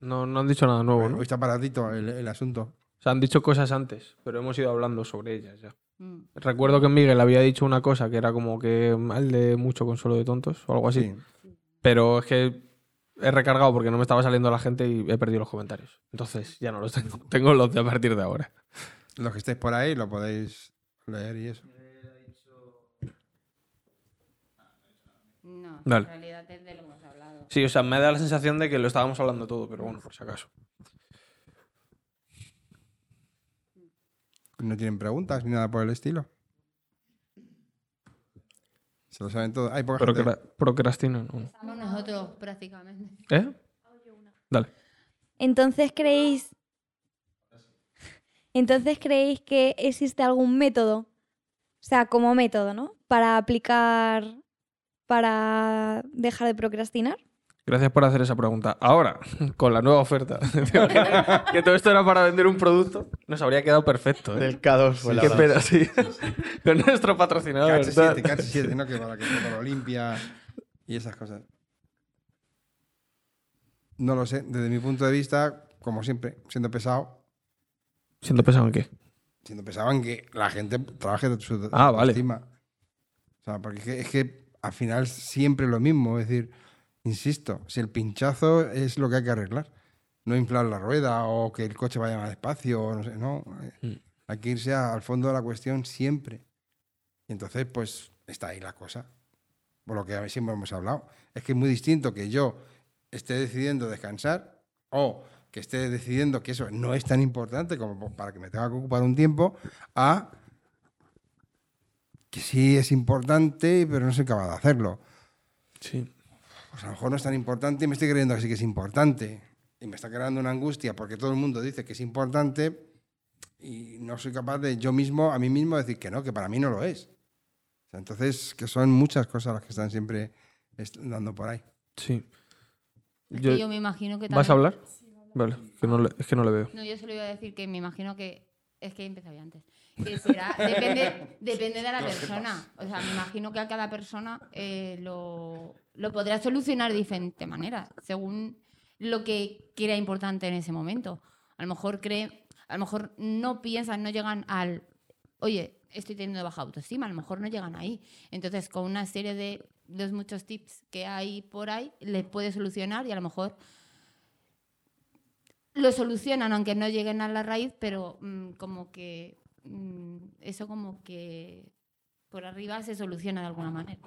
S1: no, no han dicho nada nuevo,
S2: Hoy
S1: ¿no?
S2: está paradito el, el asunto.
S1: O sea, han dicho cosas antes, pero hemos ido hablando sobre ellas ya.
S3: Mm.
S1: Recuerdo que Miguel había dicho una cosa que era como que mal de mucho consuelo de tontos o algo así.
S2: Sí.
S1: Pero es que he recargado porque no me estaba saliendo la gente y he perdido los comentarios. Entonces ya no los tengo. <laughs> Tengo los de a partir de ahora.
S2: Los que estéis por ahí lo podéis leer y eso.
S3: No,
S1: Dale.
S3: en realidad es de lo que hemos hablado.
S1: Sí, o sea, me da la sensación de que lo estábamos hablando todo, pero bueno, por si acaso.
S2: No tienen preguntas ni nada por el estilo. Se lo saben todo. Hay poca gente.
S1: Procra- procrastina, no.
S3: Estamos nosotros prácticamente.
S1: ¿Eh? Dale.
S5: Entonces creéis. Entonces creéis que existe algún método, o sea, como método, ¿no? Para aplicar, para dejar de procrastinar.
S1: Gracias por hacer esa pregunta. Ahora, con la nueva oferta, <laughs> que todo esto era para vender un producto, nos habría quedado perfecto. ¿eh?
S6: Del K2 fue la
S1: Qué pena, sí. <laughs> Con nuestro patrocinador.
S2: KH7, KH7, ¿no? Que para que todo lo limpia y esas cosas. No lo sé. Desde mi punto de vista, como siempre, siendo pesado,
S1: Siendo pesado en qué.
S2: siendo pesado en que la gente trabaje de su
S1: Ah, vale.
S2: O sea, porque es que, es que al final siempre lo mismo. Es decir, insisto, si el pinchazo es lo que hay que arreglar, no inflar la rueda o que el coche vaya más despacio, o no sé, no. eh,
S1: Mm.
S2: Hay que irse al fondo de la cuestión siempre. Y entonces, pues, está ahí la cosa. Por lo que siempre hemos hablado. Es que es muy distinto que yo esté decidiendo descansar o que esté decidiendo que eso no es tan importante como para que me tenga que ocupar un tiempo, a que sí es importante, pero no soy capaz de hacerlo.
S1: Sí.
S2: Pues a lo mejor no es tan importante y me estoy creyendo que sí que es importante. Y me está creando una angustia porque todo el mundo dice que es importante y no soy capaz de yo mismo, a mí mismo, decir que no, que para mí no lo es. O sea, entonces, que son muchas cosas las que están siempre dando por ahí.
S1: Sí.
S3: Es
S1: Yo-
S3: que yo me imagino que también...
S1: ¿Vas a hablar? Vale, que no le- es que no le veo.
S3: No, yo solo iba a decir que me imagino que. Es que he empezado ya antes. Que será. Depende, depende de la <laughs> persona. O sea, me imagino que a cada persona eh, lo, lo podrá solucionar de diferente manera, según lo que crea importante en ese momento. A lo mejor cree. A lo mejor no piensan, no llegan al. Oye, estoy teniendo baja autoestima. A lo mejor no llegan ahí. Entonces, con una serie de los muchos tips que hay por ahí, les puede solucionar y a lo mejor lo solucionan aunque no lleguen a la raíz, pero mm, como que mm, eso como que por arriba se soluciona de alguna manera.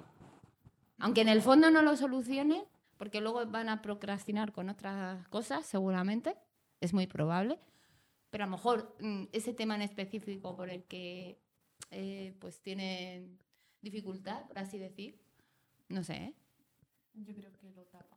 S3: Aunque en el fondo no lo solucione, porque luego van a procrastinar con otras cosas, seguramente, es muy probable, pero a lo mejor mm, ese tema en específico por el que eh, pues tienen dificultad, por así decir, no sé, ¿eh?
S4: Yo creo que lo tapa.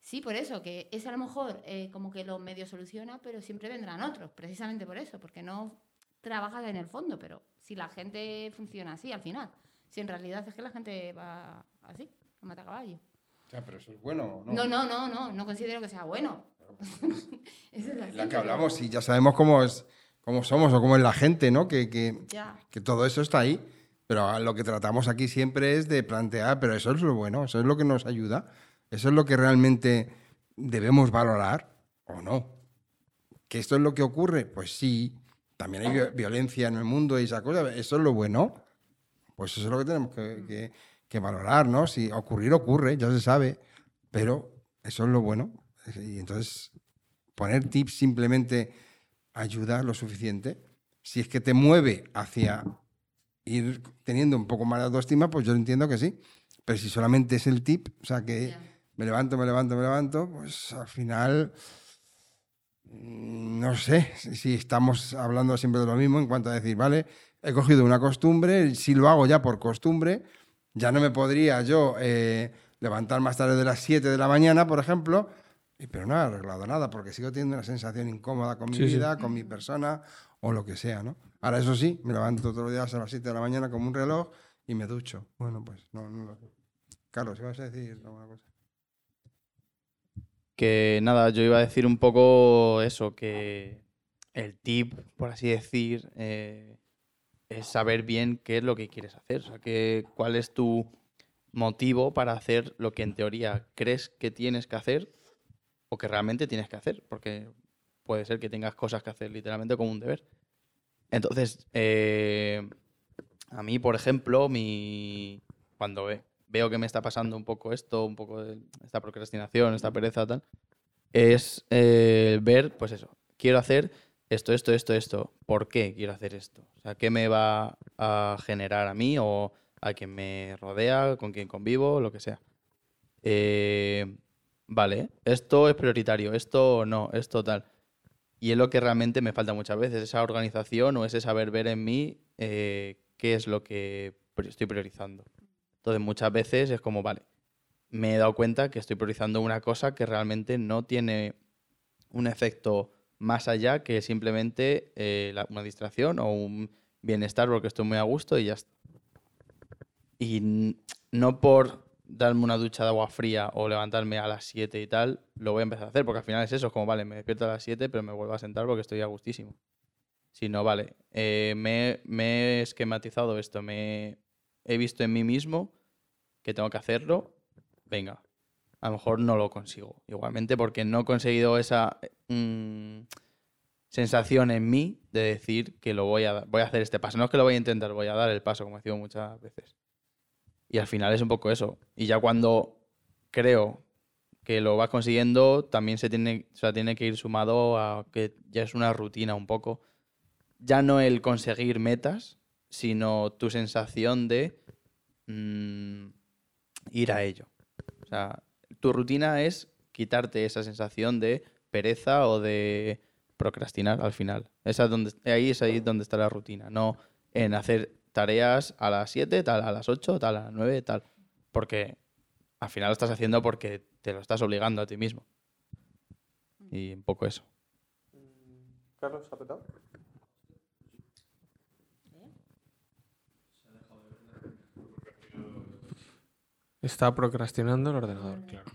S3: Sí, por eso, que ese a lo mejor eh, como que lo medio soluciona, pero siempre vendrán otros, precisamente por eso, porque no trabajas en el fondo, pero si la gente funciona así al final, si en realidad es que la gente va así, a mata caballo.
S2: Sea, pero eso es bueno, ¿no?
S3: No, no, no, no, no considero que sea bueno. <laughs> Eso es así,
S2: La que hablamos, y ya sabemos cómo es, cómo somos o cómo es la gente, ¿no? Que, que,
S3: Ya.
S2: que todo eso está ahí. Pero lo que tratamos aquí siempre es de plantear, pero eso es lo bueno, eso es lo que nos ayuda, eso es lo que realmente debemos valorar o no. ¿Que esto es lo que ocurre? Pues sí, también hay vi- violencia en el mundo y esa cosa, eso es lo bueno. Pues eso es lo que tenemos que, que- que valorar, ¿no? Si ocurrir, ocurre, ya se sabe, pero eso es lo bueno. Y entonces, poner tips simplemente ayuda lo suficiente. Si es que te mueve hacia ir teniendo un poco más de autoestima, pues yo entiendo que sí. Pero si solamente es el tip, o sea que me levanto, me levanto, me levanto, pues al final mm, no sé si estamos hablando siempre de lo mismo en cuanto a decir, vale, he cogido una costumbre, si lo hago ya por costumbre, ya no me podría yo eh, levantar más tarde de las 7 de la mañana, por ejemplo, y- pero no he arreglado nada, porque sigo teniendo una sensación incómoda con mi
S1: Sí, sí.
S2: vida, con mi persona o lo que sea, ¿no? Ahora, eso sí, me levanto todos los días a las 7 de la mañana como un reloj y me ducho. Bueno, pues no, no lo sé. Carlos, ¿ibas a decir alguna cosa?
S6: Que nada, yo iba a decir un poco eso, que el tip, por así decir, eh, es saber bien qué es lo que quieres hacer. O sea, cuál es tu motivo para hacer lo que en teoría crees que tienes que hacer o que realmente tienes que hacer. Porque puede ser que tengas cosas que hacer literalmente como un deber. Entonces, eh, a mí, por ejemplo, mi cuando ve- veo que me está pasando un poco esto, un poco de esta procrastinación, esta pereza, tal, es eh, ver, pues eso, quiero hacer esto, esto, esto, esto. ¿Por qué quiero hacer esto? O sea, ¿qué me va a generar a mí o a quien me rodea, con quien convivo, lo que sea? Eh, vale, esto es prioritario, esto no, esto tal. Y es lo que realmente me falta muchas veces, esa organización o ese saber ver en mí eh, qué es lo que estoy priorizando. Entonces muchas veces es como, vale, me he dado cuenta que estoy priorizando una cosa que realmente no tiene un efecto más allá que simplemente eh, una distracción o un bienestar porque estoy muy a gusto y ya está. Y no por darme una ducha de agua fría o levantarme a las 7 y tal, lo voy a empezar a hacer, porque al final es eso, es como, vale, me despierto a las 7, pero me vuelvo a sentar porque estoy a gustísimo. Si no, vale, eh, me, me he esquematizado esto, me he visto en mí mismo que tengo que hacerlo, venga, a lo mejor no lo consigo. Igualmente porque no he conseguido esa mm, sensación en mí de decir que lo voy a, voy a hacer este paso. No es que lo voy a intentar, voy a dar el paso, como he dicho muchas veces. Y al final es un poco eso. Y ya cuando creo que lo vas consiguiendo, también se tiene, o sea, tiene que ir sumado a que ya es una rutina un poco. Ya no el conseguir metas, sino tu sensación de mm, ir a ello. O sea, tu rutina es quitarte esa sensación de pereza o de procrastinar al final. Esa es donde, ahí es ahí donde está la rutina, no en hacer tareas a las 7, tal, a las 8, tal, a las 9, tal. Porque al final lo estás haciendo porque te lo estás obligando a ti mismo. Y un poco eso.
S1: Carlos, ¿ha petado? Está procrastinando el ordenador, claro.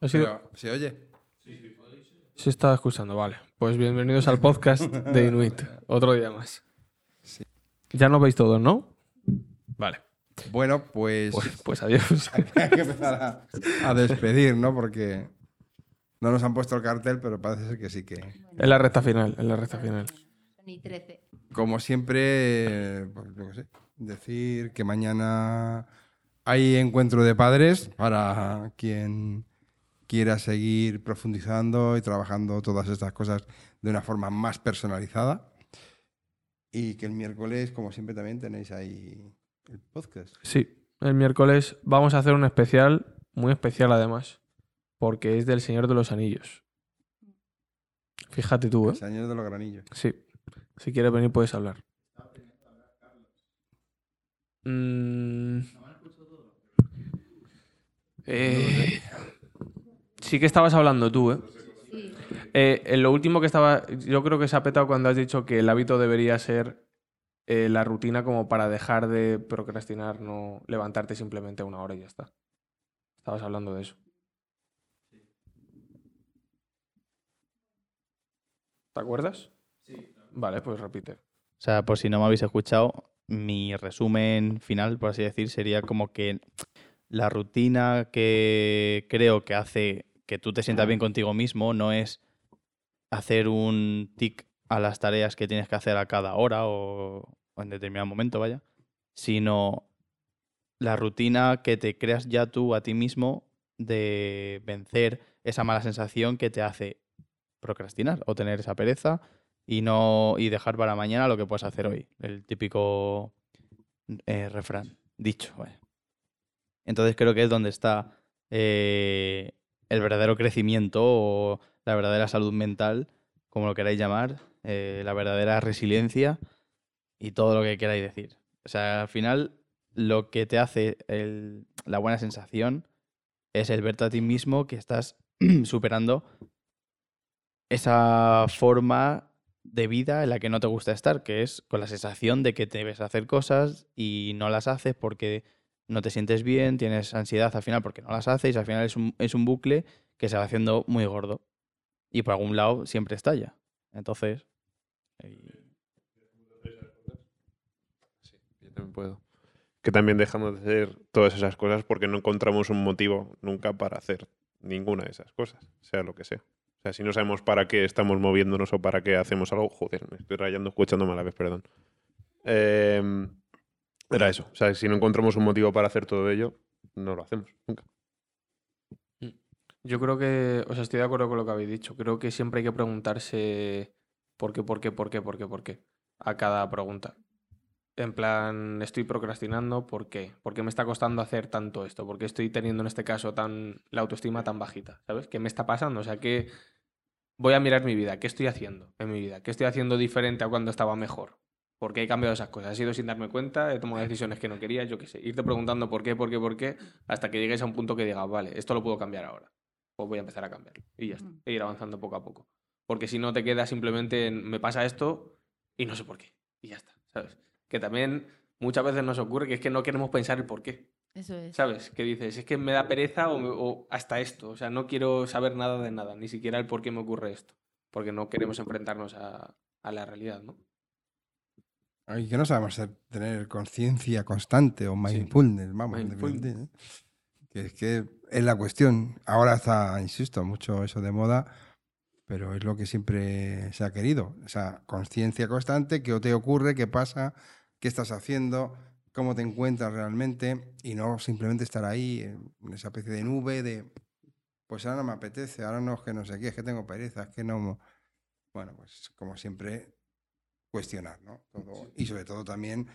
S1: Ha sido-
S2: Pero, ¿Se oye?
S1: Sí, estaba escuchando, vale. Pues bienvenidos al podcast de Inuit. <laughs> Otro día más.
S2: Sí.
S1: Ya nos veis todos, ¿no? Vale.
S2: Bueno, pues,
S1: Pues, pues adiós. <laughs>
S2: hay que empezar a, a despedir, ¿no? Porque no nos han puesto el cartel, pero parece ser que sí que...
S1: en la recta final, en la recta final.
S3: Ni 13.
S2: Como siempre, pues, sé, decir que mañana hay encuentro de padres para quien quiera seguir profundizando y trabajando todas estas cosas de una forma más personalizada. Y que el miércoles, como siempre, también tenéis ahí el podcast.
S1: Sí, el miércoles vamos a hacer un especial, muy especial además, porque es del Señor de los Anillos. Fíjate tú,
S2: El
S1: ¿eh?
S2: Señor de los Granillos.
S1: Sí. Si quieres venir puedes hablar. Mm. Eh, sí que estabas hablando tú, ¿eh?
S3: Sí.
S1: Eh, en lo último que estaba, yo creo que se ha petado cuando has dicho que el hábito debería ser eh, la rutina como para dejar de procrastinar, no levantarte simplemente una hora y ya está. Estabas hablando de eso. ¿Te acuerdas? Sí. Vale, pues repite.
S6: O sea, por si no me habéis escuchado, mi resumen final, por así decir, sería como que la rutina que creo que hace que tú te sientas bien contigo mismo no es hacer un tic a las tareas que tienes que hacer a cada hora o, o en determinado momento, vaya, sino la rutina que te creas ya tú a ti mismo de vencer esa mala sensación que te hace procrastinar o tener esa pereza y no y dejar para mañana lo que puedes hacer hoy. El típico eh, refrán, dicho. vaya. Entonces creo que es donde está eh, el verdadero crecimiento o la verdadera salud mental, como lo queráis llamar, eh, la verdadera resiliencia y todo lo que queráis decir. O sea, al final lo que te hace la buena sensación es el verte a ti mismo que estás <clears throat> superando esa forma de vida en la que no te gusta estar, que es con la sensación de que debes hacer cosas y no las haces porque no te sientes bien, tienes ansiedad al final porque no las haces al final es un, es un bucle que se va haciendo muy gordo y por algún lado siempre estalla. Entonces, y-
S7: Yo también puedo. Que también dejamos de hacer todas esas cosas porque no encontramos un motivo nunca para hacer ninguna de esas cosas, sea lo que sea. O sea, si no sabemos para qué estamos moviéndonos o para qué hacemos algo, joder, me estoy rayando escuchándome a la vez, perdón. Eh, era eso. O sea, si no encontramos un motivo para hacer todo ello, no lo hacemos nunca.
S1: Yo creo que, o sea, estoy de acuerdo con lo que habéis dicho. Creo que siempre hay que preguntarse por qué, por qué, por qué, por qué, por qué a cada pregunta. En plan, estoy procrastinando, ¿por qué? ¿Por qué me está costando hacer tanto esto? ¿Por qué estoy teniendo en este caso tan la autoestima tan bajita? ¿Sabes? ¿Qué me está pasando? O sea, que voy a mirar mi vida, ¿qué estoy haciendo en mi vida? ¿Qué estoy haciendo diferente a cuando estaba mejor? ¿Por qué he cambiado esas cosas? ¿Ha sido sin darme cuenta? ¿He tomado decisiones que no quería? Yo qué sé. Irte preguntando por qué, por qué, por qué, hasta que llegues a un punto que digas, vale, esto lo puedo cambiar ahora. Pues voy a empezar a cambiarlo. Y ya está.
S3: Mm.
S1: E ir avanzando poco a poco. Porque si no te quedas simplemente en, me pasa esto y no sé por qué. Y ya está, ¿sabes? Que también muchas veces nos ocurre que es que no queremos pensar el por qué.
S3: Eso es.
S1: ¿Sabes? Que dices, es que me da pereza o, me- o hasta esto. O sea, no quiero saber nada de nada, ni siquiera el por qué me ocurre esto. Porque no queremos enfrentarnos a, a la realidad, ¿no?
S2: Y que no sabemos tener conciencia constante o mindfulness, vamos, en
S1: Mindfulness.
S2: ¿eh? Que es que es la cuestión. Ahora está, insisto, mucho eso de moda, pero es lo que siempre se ha querido. Esa conciencia constante, qué te ocurre, qué pasa, qué estás haciendo, cómo te encuentras realmente y no simplemente estar ahí en esa especie de nube de, pues ahora no me apetece, ahora no es que no sé qué, es que tengo pereza, es que no... Bueno, pues como siempre, cuestionar, ¿no? Todo- y sobre todo también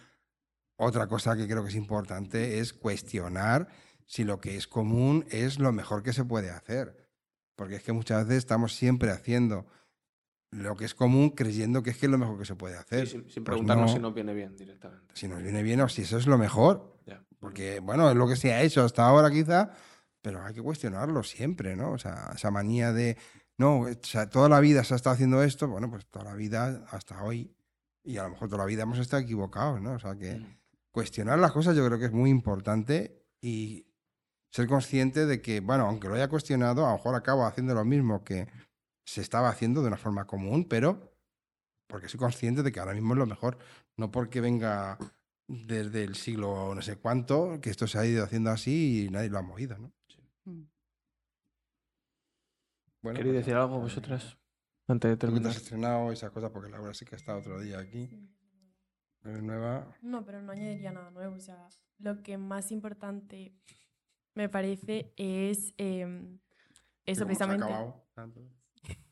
S2: otra cosa que creo que es importante es cuestionar si lo que es común es lo mejor que se puede hacer. Porque es que muchas veces estamos siempre haciendo lo que es común creyendo que es que es lo mejor que se puede
S1: Sí,
S2: hacer.
S1: sin, sin
S2: Pues
S1: preguntarnos
S2: no.
S1: si nos viene bien directamente.
S2: Si nos viene bien o si eso es lo mejor. Porque, bueno, es lo que se ha hecho hasta ahora quizá, pero hay que cuestionarlo siempre, ¿no? O sea, esa manía de, no, o sea, toda la vida se ha estado haciendo esto, bueno, pues toda la vida hasta hoy, y a lo mejor toda la vida hemos estado equivocados, ¿no? O sea, que
S1: Mm.
S2: cuestionar las cosas yo creo que es muy importante y ser consciente de que, bueno, aunque lo haya cuestionado, a lo mejor acabo haciendo lo mismo que se estaba haciendo de una forma común, pero porque soy consciente de que ahora mismo es lo mejor, no porque venga desde el siglo no sé cuánto, que esto se ha ido haciendo así y nadie lo ha movido, ¿no?
S3: Mm.
S2: Bueno,
S1: ¿Queréis
S2: pues,
S1: decir algo vosotras? Antes de
S2: tú que te
S1: terminar.
S2: has estrenado esas cosas, porque Laura sí que ha estado otro día aquí. Nueva.
S4: No, pero no añadiría nada nuevo. O sea, lo que más importante me parece es
S2: que
S4: eso
S2: como se ha
S4: precisamente,
S2: acabado tanto. <laughs>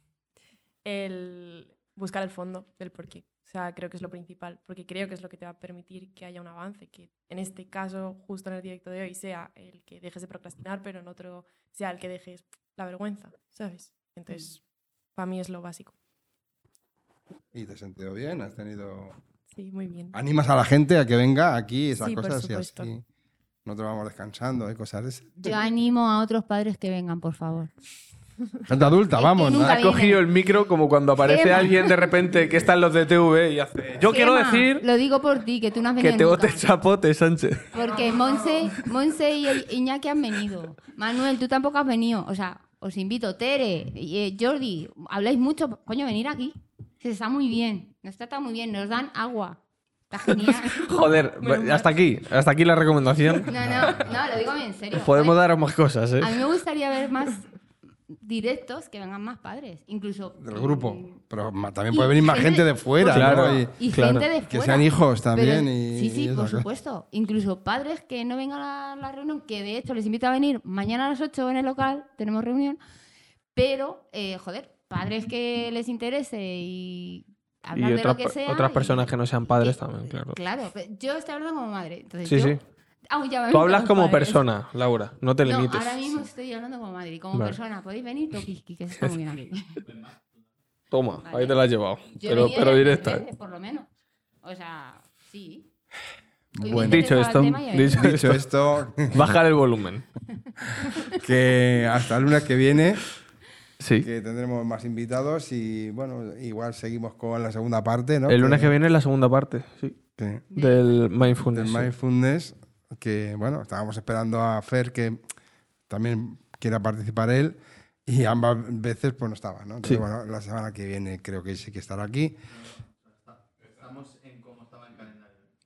S4: el buscar el fondo del porqué. O sea, creo que es lo principal, porque creo que es lo que te va a permitir que haya un avance, que en este caso, justo en el directo de hoy, sea el que dejes de procrastinar, pero en otro sea el que dejes la vergüenza, ¿sabes? Entonces, para mí es lo básico.
S2: ¿Y te has sentido bien? ¿Has tenido
S4: Sí, muy bien.
S2: animas a la gente a que venga aquí esas
S4: Sí, por
S2: cosas y así nosotros vamos descansando y cosas de esas.
S3: Yo animo a otros padres que vengan, por favor. <laughs>
S2: Gente adulta,
S3: que
S2: vamos. ¿no?
S1: Ha
S3: viene.
S1: cogido el micro como cuando aparece alguien de repente que está en los de TV y hace. Yo quiero decir
S3: Lo digo por ti, que tú no has
S1: que
S3: venido
S1: te
S3: nunca.
S1: bote chapote, Sánchez.
S3: Porque Monse, Monse y Iñaki han venido. Manuel, tú tampoco has venido. O sea, os invito. Tere, eh, Jordi, habláis mucho. Coño, venir aquí. Se está muy bien. Nos trata muy bien. Nos dan agua. Está genial. <laughs>
S1: Joder, <laughs> hasta aquí. Hasta aquí la recomendación. <laughs>
S3: No, no, no, lo digo bien en serio.
S1: Podemos daros más cosas, ¿eh?
S3: A mí me gustaría ver más directos que vengan más padres. Incluso.
S2: Del grupo.
S3: mm,
S2: Pero también puede venir más gente de fuera,
S1: Claro.
S2: ¿no? Y
S3: Y
S1: Claro.
S3: gente de fuera.
S2: que sean hijos
S3: Pero-
S2: también. y,
S3: sí, sí,
S2: y
S3: por supuesto. Incluso padres que no vengan a la, reunión, que de hecho les invito a venir mañana a las 8 en el local, tenemos reunión, pero, eh, joder, padres que les interese y
S1: Y
S3: hablar de lo que sea.
S1: otras
S3: y-
S1: personas que no sean padres
S3: y-
S1: también, claro.
S3: Claro, pero yo estoy hablando como madre. Entonces
S1: Sí,
S3: yo-
S1: sí.
S3: Ya me
S1: Tú hablas como
S3: padres.
S1: persona, Laura. No te
S3: No,
S1: limites.
S3: ahora mismo estoy hablando como madre. y Como
S1: Vale.
S3: persona, podéis venir, toquiski, que está muy bien aquí.
S1: Toma,
S3: Vale.
S1: ahí te la has llevado.
S3: Yo
S1: Pero, pero directa.
S3: por lo menos. O sea, sí.
S2: Bueno.
S1: Dicho esto, dicho <laughs>
S2: esto,
S1: Bajar el volumen. <laughs>
S2: que hasta el lunes que viene
S1: Sí.
S2: que tendremos más invitados y bueno, igual seguimos con la segunda parte, ¿no?
S1: El lunes que viene es la segunda parte, sí.
S2: Sí,
S1: Del
S2: del
S1: Mindfulness. sí.
S2: Que bueno, estábamos esperando a Fer que también quiera participar él y <laughs> ambas veces pues no estaba, ¿no? Entonces,
S1: Sí.
S2: bueno, la semana que viene creo que sí que estará aquí.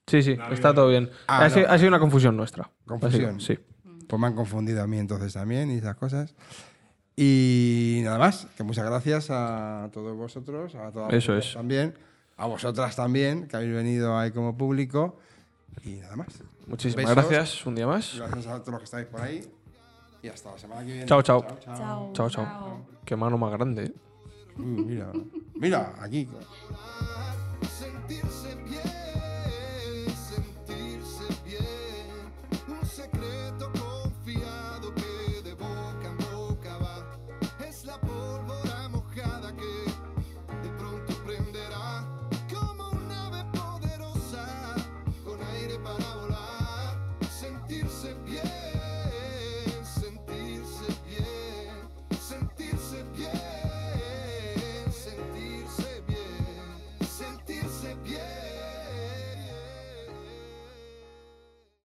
S1: Sí, sí, está todo bien.
S2: Ah,
S1: ha, sido, ha sido una confusión nuestra.
S2: Confusión.
S1: Sido, Sí.
S2: Pues me han confundido a mí entonces también y esas cosas. Y nada más, que muchas gracias a todos vosotros, a todas
S1: Eso
S2: vosotras
S1: es.
S2: también, a vosotras también, que habéis venido ahí como público. Y nada más.
S1: Muchísimas
S2: Besos.
S1: gracias un día más.
S2: Gracias a todos los que estáis por ahí. Y hasta la semana que viene.
S1: Chao, chao.
S4: Chao.
S1: Chao, chao. Qué mano más grande. ¿eh?
S2: Uh, mira, mira, aquí.